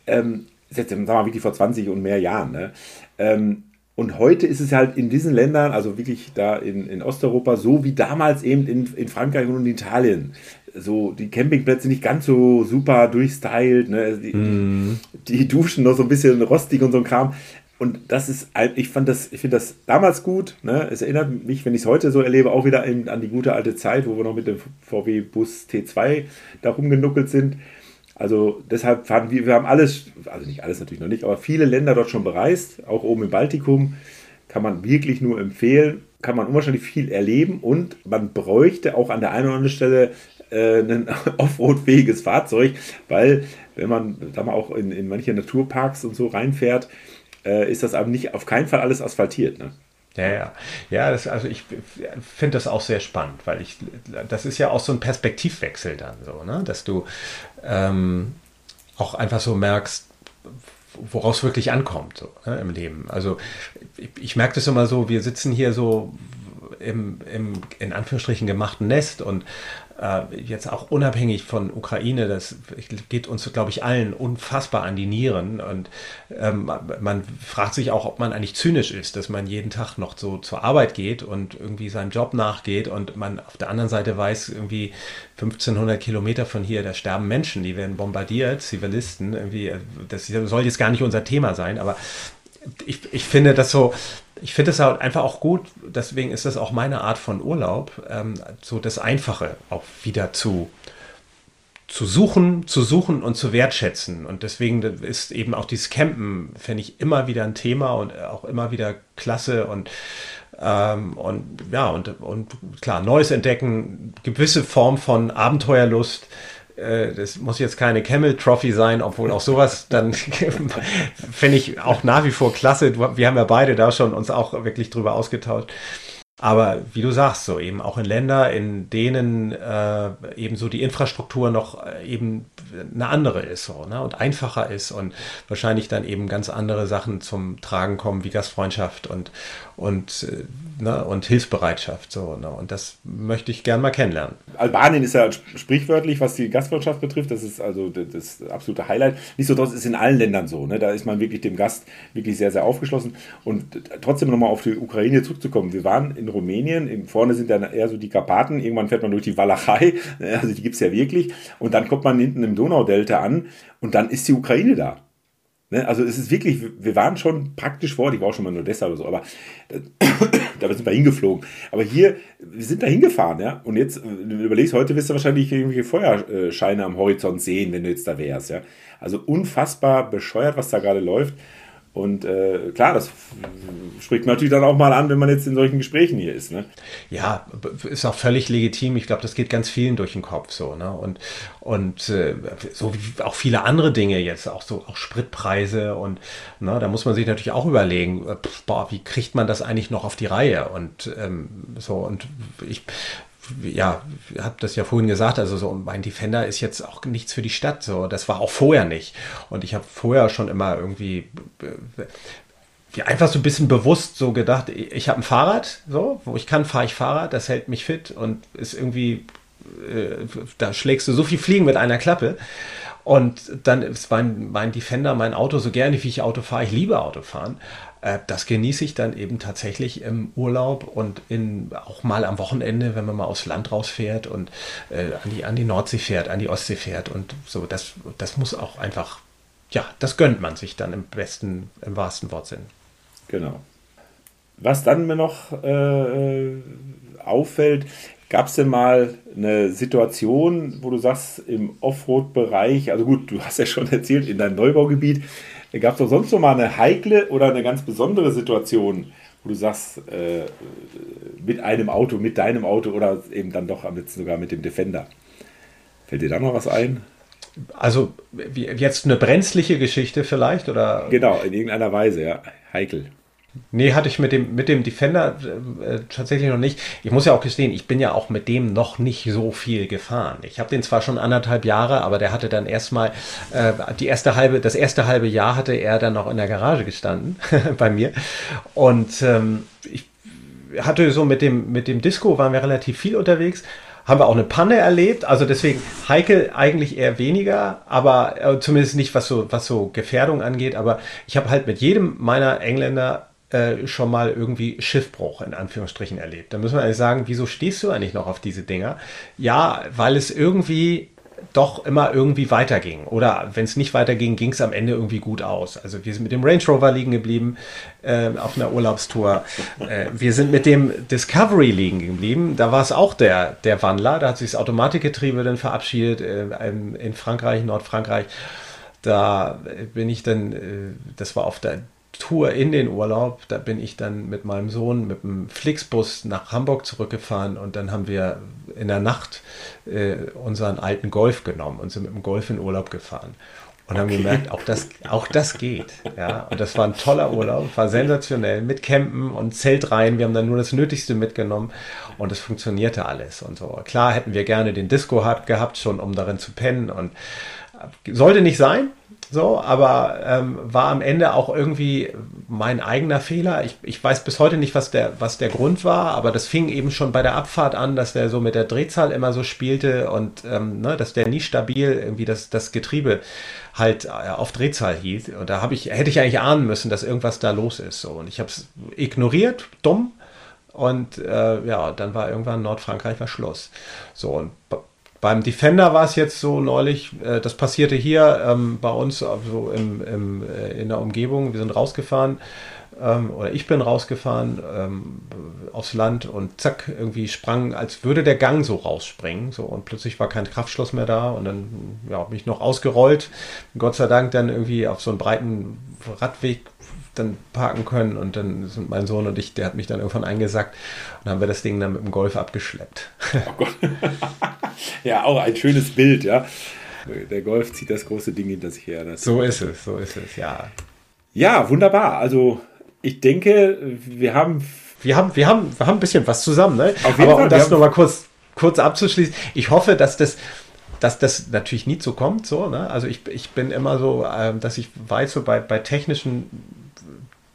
Ähm, jetzt, sagen wir mal, wirklich vor 20 und mehr Jahren. Ne? Ähm, und heute ist es halt in diesen Ländern, also wirklich da in, in Osteuropa, so wie damals eben in, in Frankreich und in Italien. So die Campingplätze nicht ganz so super durchstylt, ne? die, mm. die Duschen noch so ein bisschen rostig und so ein Kram. Und das ist, ich fand das, ich finde das damals gut. Ne? Es erinnert mich, wenn ich es heute so erlebe, auch wieder an die gute alte Zeit, wo wir noch mit dem VW Bus T2 da rumgenuckelt sind. Also deshalb fahren wir, wir haben alles, also nicht alles natürlich noch nicht, aber viele Länder dort schon bereist, auch oben im Baltikum. Kann man wirklich nur empfehlen, kann man unwahrscheinlich viel erleben und man bräuchte auch an der einen oder anderen Stelle äh, ein Offroad-fähiges Fahrzeug, weil wenn man da mal auch in, in manche Naturparks und so reinfährt, äh, ist das aber nicht auf keinen Fall alles asphaltiert. Ne? Ja, ja. Ja, das, also ich finde das auch sehr spannend, weil ich, das ist ja auch so ein Perspektivwechsel dann so, ne? dass du ähm, auch einfach so merkst, woraus wirklich ankommt so, ne, im Leben. Also ich, ich merke das immer so, wir sitzen hier so im, im in Anführungsstrichen gemachten Nest und äh, jetzt auch unabhängig von Ukraine, das geht uns, glaube ich, allen unfassbar an die Nieren. Und ähm, man fragt sich auch, ob man eigentlich zynisch ist, dass man jeden Tag noch so zur Arbeit geht und irgendwie seinem Job nachgeht und man auf der anderen Seite weiß, irgendwie 1500 Kilometer von hier, da sterben Menschen, die werden bombardiert, Zivilisten, irgendwie, das soll jetzt gar nicht unser Thema sein, aber ich, ich finde das so, ich finde es halt einfach auch gut, deswegen ist das auch meine Art von Urlaub, ähm, so das Einfache auch wieder zu, zu suchen, zu suchen und zu wertschätzen. Und deswegen ist eben auch dieses Campen, finde ich, immer wieder ein Thema und auch immer wieder klasse und ähm, und ja, und, und klar, Neues entdecken, gewisse Form von Abenteuerlust, äh, das muss jetzt keine Camel Trophy sein, obwohl auch sowas dann finde ich auch nach wie vor klasse. Wir haben ja beide da schon uns auch wirklich drüber ausgetauscht. Aber wie du sagst, so eben auch in Länder, in denen äh, eben so die Infrastruktur noch äh, eben eine andere ist so, ne? und einfacher ist und wahrscheinlich dann eben ganz andere Sachen zum Tragen kommen wie Gastfreundschaft und, und, äh, ne? und Hilfsbereitschaft. So, ne? Und das möchte ich gern mal kennenlernen. Albanien ist ja sprichwörtlich, was die Gastwirtschaft betrifft. Das ist also das absolute Highlight. Nichtsdestotrotz ist in allen Ländern so. Ne? Da ist man wirklich dem Gast wirklich sehr, sehr aufgeschlossen. Und trotzdem nochmal auf die Ukraine zurückzukommen. Wir waren in Rumänien, vorne sind dann eher so die Karpaten, irgendwann fährt man durch die Walachei, also die gibt es ja wirklich. Und dann kommt man hinten im Donaudelta an und dann ist die Ukraine da. Ne? Also es ist wirklich, wir waren schon praktisch vor, ich war auch schon mal in Odessa oder so, aber äh, da sind wir hingeflogen. Aber hier, wir sind da hingefahren, ja. Und jetzt, du überlegst, heute wirst du wahrscheinlich irgendwelche Feuerscheine am Horizont sehen, wenn du jetzt da wärst, ja. Also unfassbar bescheuert, was da gerade läuft. Und äh, klar, das spricht man natürlich dann auch mal an, wenn man jetzt in solchen Gesprächen hier ist. Ne? Ja, ist auch völlig legitim. Ich glaube, das geht ganz vielen durch den Kopf so. Ne? Und, und äh, so wie auch viele andere Dinge jetzt, auch so auch Spritpreise und ne, da muss man sich natürlich auch überlegen, äh, boah, wie kriegt man das eigentlich noch auf die Reihe? Und ähm, so, und ich ja, habe das ja vorhin gesagt, also so mein Defender ist jetzt auch nichts für die Stadt, so das war auch vorher nicht. Und ich habe vorher schon immer irgendwie ja, einfach so ein bisschen bewusst so gedacht, ich habe ein Fahrrad, so, wo ich kann, fahre ich Fahrrad, das hält mich fit und ist irgendwie, äh, da schlägst du so viel Fliegen mit einer Klappe. Und dann ist mein, mein Defender, mein Auto, so gerne wie ich Auto fahre, ich liebe Autofahren. Äh, das genieße ich dann eben tatsächlich im Urlaub und in, auch mal am Wochenende, wenn man mal aufs Land rausfährt und äh, an, die, an die Nordsee fährt, an die Ostsee fährt und so. Das, das muss auch einfach, ja, das gönnt man sich dann im besten, im wahrsten Wortsinn. Genau. Was dann mir noch äh, auffällt, Gab es denn mal eine Situation, wo du sagst, im Offroad-Bereich, also gut, du hast ja schon erzählt, in deinem Neubaugebiet, Gab es doch sonst noch mal eine heikle oder eine ganz besondere Situation, wo du sagst, äh, mit einem Auto, mit deinem Auto oder eben dann doch am letzten sogar mit dem Defender? Fällt dir da noch was ein? Also jetzt eine brenzliche Geschichte vielleicht oder? Genau, in irgendeiner Weise, ja. Heikel. Nee, hatte ich mit dem, mit dem Defender äh, tatsächlich noch nicht. Ich muss ja auch gestehen, ich bin ja auch mit dem noch nicht so viel gefahren. Ich habe den zwar schon anderthalb Jahre, aber der hatte dann erstmal äh, die erste halbe, das erste halbe Jahr hatte er dann noch in der Garage gestanden bei mir. Und ähm, ich hatte so mit dem, mit dem Disco waren wir relativ viel unterwegs haben wir auch eine Panne erlebt. Also deswegen heikel eigentlich eher weniger, aber äh, zumindest nicht was so was so Gefährdung angeht. Aber ich habe halt mit jedem meiner Engländer äh, schon mal irgendwie Schiffbruch in Anführungsstrichen erlebt. Da müssen wir eigentlich sagen, wieso stehst du eigentlich noch auf diese Dinger? Ja, weil es irgendwie doch immer irgendwie weiterging. Oder wenn es nicht weiterging, ging es am Ende irgendwie gut aus. Also wir sind mit dem Range Rover liegen geblieben äh, auf einer Urlaubstour. Äh, wir sind mit dem Discovery liegen geblieben. Da war es auch der, der Wandler. Da hat sich das Automatikgetriebe dann verabschiedet äh, in Frankreich, Nordfrankreich. Da bin ich dann, äh, das war auf der Tour in den Urlaub, da bin ich dann mit meinem Sohn mit dem Flixbus nach Hamburg zurückgefahren und dann haben wir in der Nacht äh, unseren alten Golf genommen und sind mit dem Golf in Urlaub gefahren. Und okay. haben gemerkt, auch das, auch das geht. Ja, und das war ein toller Urlaub, war sensationell mit Campen und Zeltreihen. Wir haben dann nur das Nötigste mitgenommen und es funktionierte alles und so. Klar hätten wir gerne den Disco gehabt, schon um darin zu pennen und sollte nicht sein, so, aber ähm, war am Ende auch irgendwie mein eigener Fehler. Ich, ich weiß bis heute nicht, was der, was der Grund war, aber das fing eben schon bei der Abfahrt an, dass der so mit der Drehzahl immer so spielte und ähm, ne, dass der nie stabil irgendwie das, das Getriebe halt äh, auf Drehzahl hielt. Und da habe ich, hätte ich eigentlich ahnen müssen, dass irgendwas da los ist. So. Und ich habe es ignoriert, dumm. Und äh, ja, dann war irgendwann Nordfrankreich war Schluss. So, und beim Defender war es jetzt so neulich, äh, das passierte hier ähm, bei uns also im, im, äh, in der Umgebung. Wir sind rausgefahren ähm, oder ich bin rausgefahren ähm, aufs Land und zack, irgendwie sprang, als würde der Gang so rausspringen. So, und plötzlich war kein Kraftschloss mehr da und dann ja, bin ich noch ausgerollt. Gott sei Dank dann irgendwie auf so einen breiten Radweg dann parken können und dann sind mein Sohn und ich, der hat mich dann irgendwann eingesackt und haben wir das Ding dann mit dem Golf abgeschleppt. Oh Gott. ja, auch ein schönes Bild, ja. Der Golf zieht das große Ding hinter sich her. so ist es, so ist es, ja. Ja, wunderbar. Also ich denke, wir haben wir haben, wir haben, wir haben ein bisschen was zusammen, ne? Aber Fall, um das nochmal kurz, kurz abzuschließen, ich hoffe, dass das, dass das natürlich nie so kommt, so, ne? Also ich, ich bin immer so, äh, dass ich weiß, so bei, bei technischen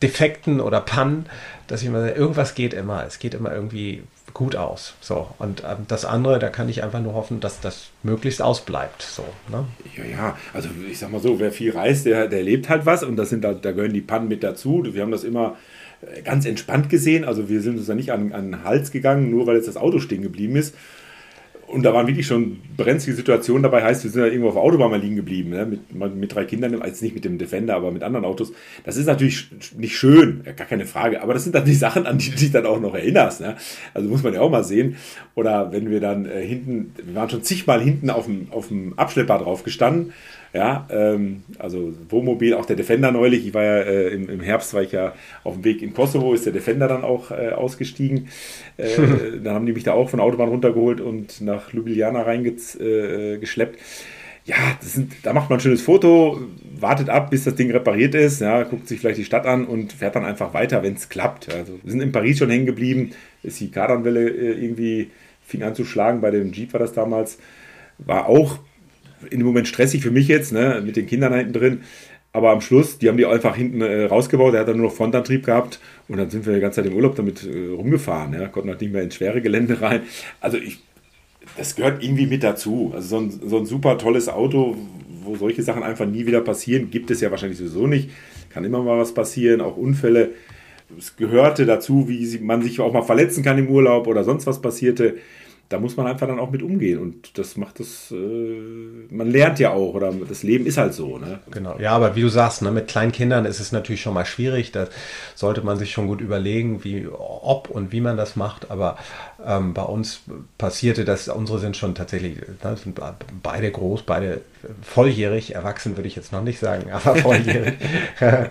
Defekten oder Pannen, dass ich immer, irgendwas geht immer, es geht immer irgendwie gut aus. So. Und ähm, das andere, da kann ich einfach nur hoffen, dass das möglichst ausbleibt. So, ne? Ja, ja, also ich sag mal so, wer viel reist, der, der lebt halt was und das sind da, da gehören die Pannen mit dazu. Wir haben das immer äh, ganz entspannt gesehen. Also wir sind uns da nicht an, an den Hals gegangen, nur weil jetzt das Auto stehen geblieben ist. Und da waren wirklich schon brenzlige Situationen dabei. Heißt, wir sind ja irgendwo auf der Autobahn mal liegen geblieben, ne? mit, mit drei Kindern, jetzt nicht mit dem Defender, aber mit anderen Autos. Das ist natürlich nicht schön, gar keine Frage. Aber das sind dann die Sachen, an die du dich dann auch noch erinnerst. Ne? Also muss man ja auch mal sehen. Oder wenn wir dann äh, hinten, wir waren schon zigmal hinten auf dem, auf dem Abschlepper drauf gestanden ja, ähm, also Wohnmobil, auch der Defender neulich. Ich war ja äh, im, im, Herbst, war ich ja auf dem Weg in Kosovo, ist der Defender dann auch äh, ausgestiegen. Äh, dann haben die mich da auch von der Autobahn runtergeholt und nach Ljubljana reingeschleppt. Äh, ja, sind, da macht man ein schönes Foto, wartet ab, bis das Ding repariert ist, ja, guckt sich vielleicht die Stadt an und fährt dann einfach weiter, wenn es klappt. Also wir sind in Paris schon hängen geblieben, ist die Kardanwelle äh, irgendwie fing an zu schlagen, bei dem Jeep war das damals, war auch in dem Moment stressig für mich jetzt, ne, mit den Kindern hinten drin. Aber am Schluss, die haben die einfach hinten äh, rausgebaut, er hat dann nur noch Frontantrieb gehabt und dann sind wir die ganze Zeit im Urlaub damit äh, rumgefahren, ja, konnten halt nicht mehr ins schwere Gelände rein. Also ich, das gehört irgendwie mit dazu. Also so ein, so ein super tolles Auto, wo solche Sachen einfach nie wieder passieren, gibt es ja wahrscheinlich sowieso nicht. Kann immer mal was passieren, auch Unfälle. Es gehörte dazu, wie man sich auch mal verletzen kann im Urlaub oder sonst was passierte da muss man einfach dann auch mit umgehen und das macht das, äh, man lernt ja auch oder das Leben ist halt so. Ne? Genau, ja, aber wie du sagst, ne, mit kleinen Kindern ist es natürlich schon mal schwierig, da sollte man sich schon gut überlegen, wie, ob und wie man das macht, aber ähm, bei uns passierte das, unsere sind schon tatsächlich, ne, sind beide groß, beide volljährig, erwachsen würde ich jetzt noch nicht sagen, aber volljährig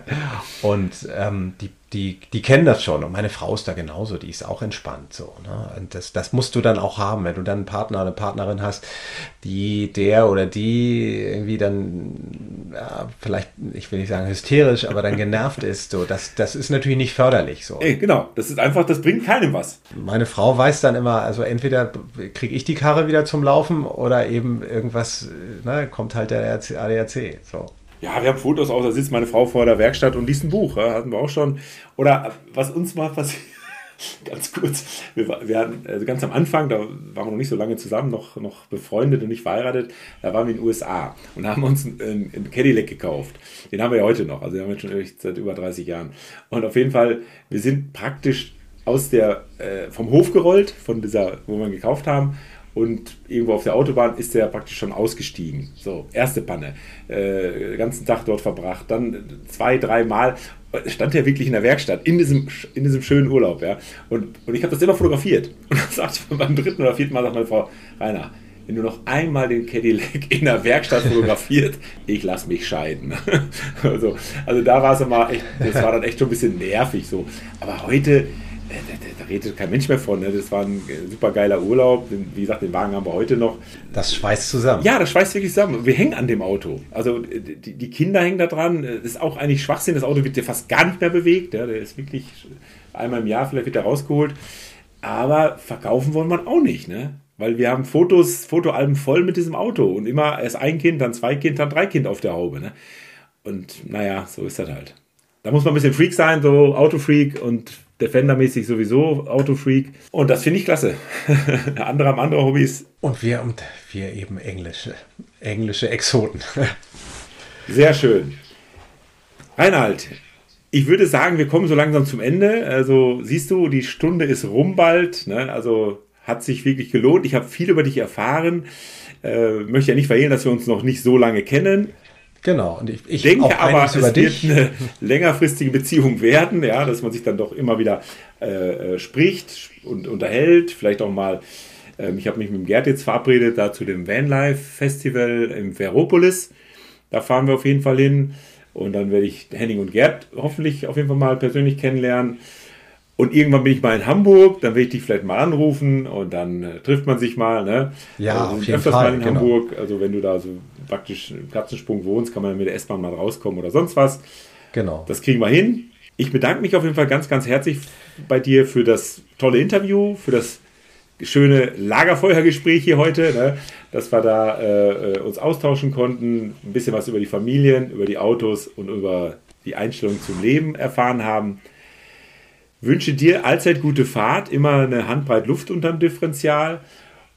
und ähm, die die, die kennen das schon. Und meine Frau ist da genauso, die ist auch entspannt so. Ne? Und das, das musst du dann auch haben, wenn du dann einen Partner, eine Partnerin hast, die der oder die irgendwie dann, ja, vielleicht, ich will nicht sagen hysterisch, aber dann genervt ist. So, das, das ist natürlich nicht förderlich. So. Ey, genau, das ist einfach, das bringt keinem was. Meine Frau weiß dann immer, also entweder kriege ich die Karre wieder zum Laufen oder eben irgendwas, ne, kommt halt der ADAC. So ja, wir haben Fotos auch, da sitzt meine Frau vor der Werkstatt und liest ein Buch, ja, hatten wir auch schon. Oder was uns mal passiert, ganz kurz, wir, wir hatten, also ganz am Anfang, da waren wir noch nicht so lange zusammen, noch, noch befreundet und nicht verheiratet, da waren wir in den USA und haben uns einen, einen Cadillac gekauft. Den haben wir ja heute noch, also den haben wir schon seit über 30 Jahren. Und auf jeden Fall, wir sind praktisch aus der, äh, vom Hof gerollt, von dieser, wo wir ihn gekauft haben und irgendwo auf der Autobahn ist er praktisch schon ausgestiegen. So, erste Panne. Äh, ganzen Tag dort verbracht. Dann zwei, drei Mal stand er wirklich in der Werkstatt, in diesem, in diesem schönen Urlaub. Ja? Und, und ich habe das immer fotografiert. Und dann sagte ich beim dritten oder vierten Mal, sagt meine Frau, Rainer, wenn du noch einmal den Cadillac in der Werkstatt fotografiert, ich lass mich scheiden. also, also da war es immer echt, das war dann echt schon ein bisschen nervig so. Aber heute, da, da, redet kein Mensch mehr von. Ne? Das war ein super geiler Urlaub. Wie gesagt, den Wagen haben wir heute noch. Das schweißt zusammen. Ja, das schweißt wirklich zusammen. Wir hängen an dem Auto. Also die, die Kinder hängen da dran. Das ist auch eigentlich Schwachsinn. Das Auto wird ja fast gar nicht mehr bewegt. Ja? Der ist wirklich einmal im Jahr vielleicht wieder rausgeholt. Aber verkaufen wollen wir auch nicht. Ne? Weil wir haben Fotos, Fotoalben voll mit diesem Auto. Und immer erst ein Kind, dann zwei Kind, dann drei Kind auf der Haube. Ne? Und naja, so ist das halt. Da muss man ein bisschen Freak sein, so Autofreak und Defender-mäßig sowieso Autofreak. Und das finde ich klasse. andere haben andere Hobbys. Und wir und wir eben englische, englische Exoten. Sehr schön. Reinhard, ich würde sagen, wir kommen so langsam zum Ende. Also siehst du, die Stunde ist rum bald. Ne? Also hat sich wirklich gelohnt. Ich habe viel über dich erfahren. Äh, möchte ja nicht verhehlen, dass wir uns noch nicht so lange kennen. Genau, und ich, ich denke aber, es wird dich. eine längerfristige Beziehung werden, ja, dass man sich dann doch immer wieder äh, äh spricht und unterhält, vielleicht auch mal. Ähm, ich habe mich mit dem Gerd jetzt verabredet, da zu dem Vanlife Festival im Veropolis. Da fahren wir auf jeden Fall hin. Und dann werde ich Henning und Gerd hoffentlich auf jeden Fall mal persönlich kennenlernen. Und irgendwann bin ich mal in Hamburg, dann will ich dich vielleicht mal anrufen und dann äh, trifft man sich mal. Ne? Ja, also, auf jeden Fall. mal in genau. Hamburg. Also wenn du da so praktisch im Katzensprung wohnst, kann man mit der S-Bahn mal rauskommen oder sonst was. Genau. Das kriegen wir hin. Ich bedanke mich auf jeden Fall ganz, ganz herzlich bei dir für das tolle Interview, für das schöne Lagerfeuergespräch hier heute, ne? dass wir da äh, uns austauschen konnten, ein bisschen was über die Familien, über die Autos und über die Einstellung zum Leben erfahren haben. Wünsche dir allzeit gute Fahrt, immer eine Handbreit Luft unterm Differential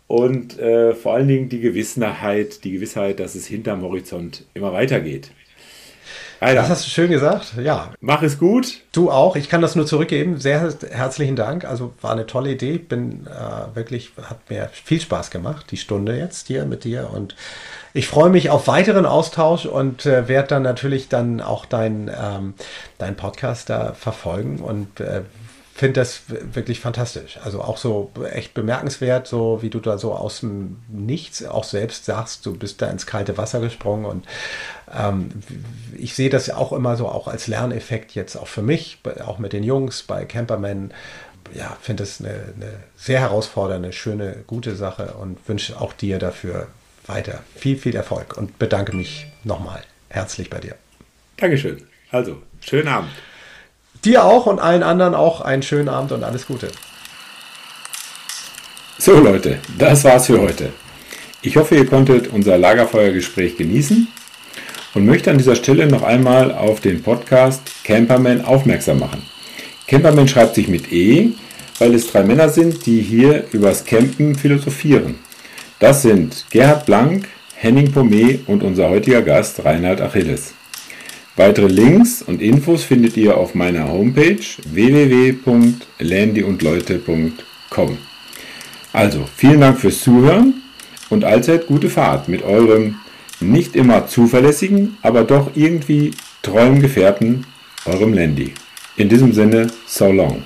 und äh, vor allen Dingen die Gewissenheit, die Gewissheit, dass es hinterm Horizont immer weitergeht. Alter. Das hast du schön gesagt, ja. Mach es gut. Du auch. Ich kann das nur zurückgeben. Sehr herzlichen Dank. Also war eine tolle Idee. Bin äh, wirklich, hat mir viel Spaß gemacht, die Stunde jetzt hier mit dir. Und ich freue mich auf weiteren Austausch und äh, werde dann natürlich dann auch dein, ähm, dein Podcast da verfolgen und äh, finde das wirklich fantastisch. Also auch so echt bemerkenswert, so wie du da so aus dem Nichts auch selbst sagst, du bist da ins kalte Wasser gesprungen und ähm, ich sehe das auch immer so auch als Lerneffekt jetzt auch für mich, auch mit den Jungs bei Camperman. Ja, finde es eine, eine sehr herausfordernde, schöne, gute Sache und wünsche auch dir dafür weiter viel, viel Erfolg und bedanke mich nochmal herzlich bei dir. Dankeschön. Also, schönen Abend. Dir auch und allen anderen auch einen schönen Abend und alles Gute. So Leute, das war's für heute. Ich hoffe, ihr konntet unser Lagerfeuergespräch genießen und möchte an dieser Stelle noch einmal auf den Podcast Camperman aufmerksam machen. Camperman schreibt sich mit E, weil es drei Männer sind, die hier übers Campen philosophieren. Das sind Gerhard Blank, Henning Pomé und unser heutiger Gast Reinhard Achilles. Weitere Links und Infos findet ihr auf meiner Homepage www.landyundleute.com. Also, vielen Dank fürs Zuhören und allzeit gute Fahrt mit eurem nicht immer zuverlässigen, aber doch irgendwie treuen Gefährten, eurem Landy. In diesem Sinne, so long.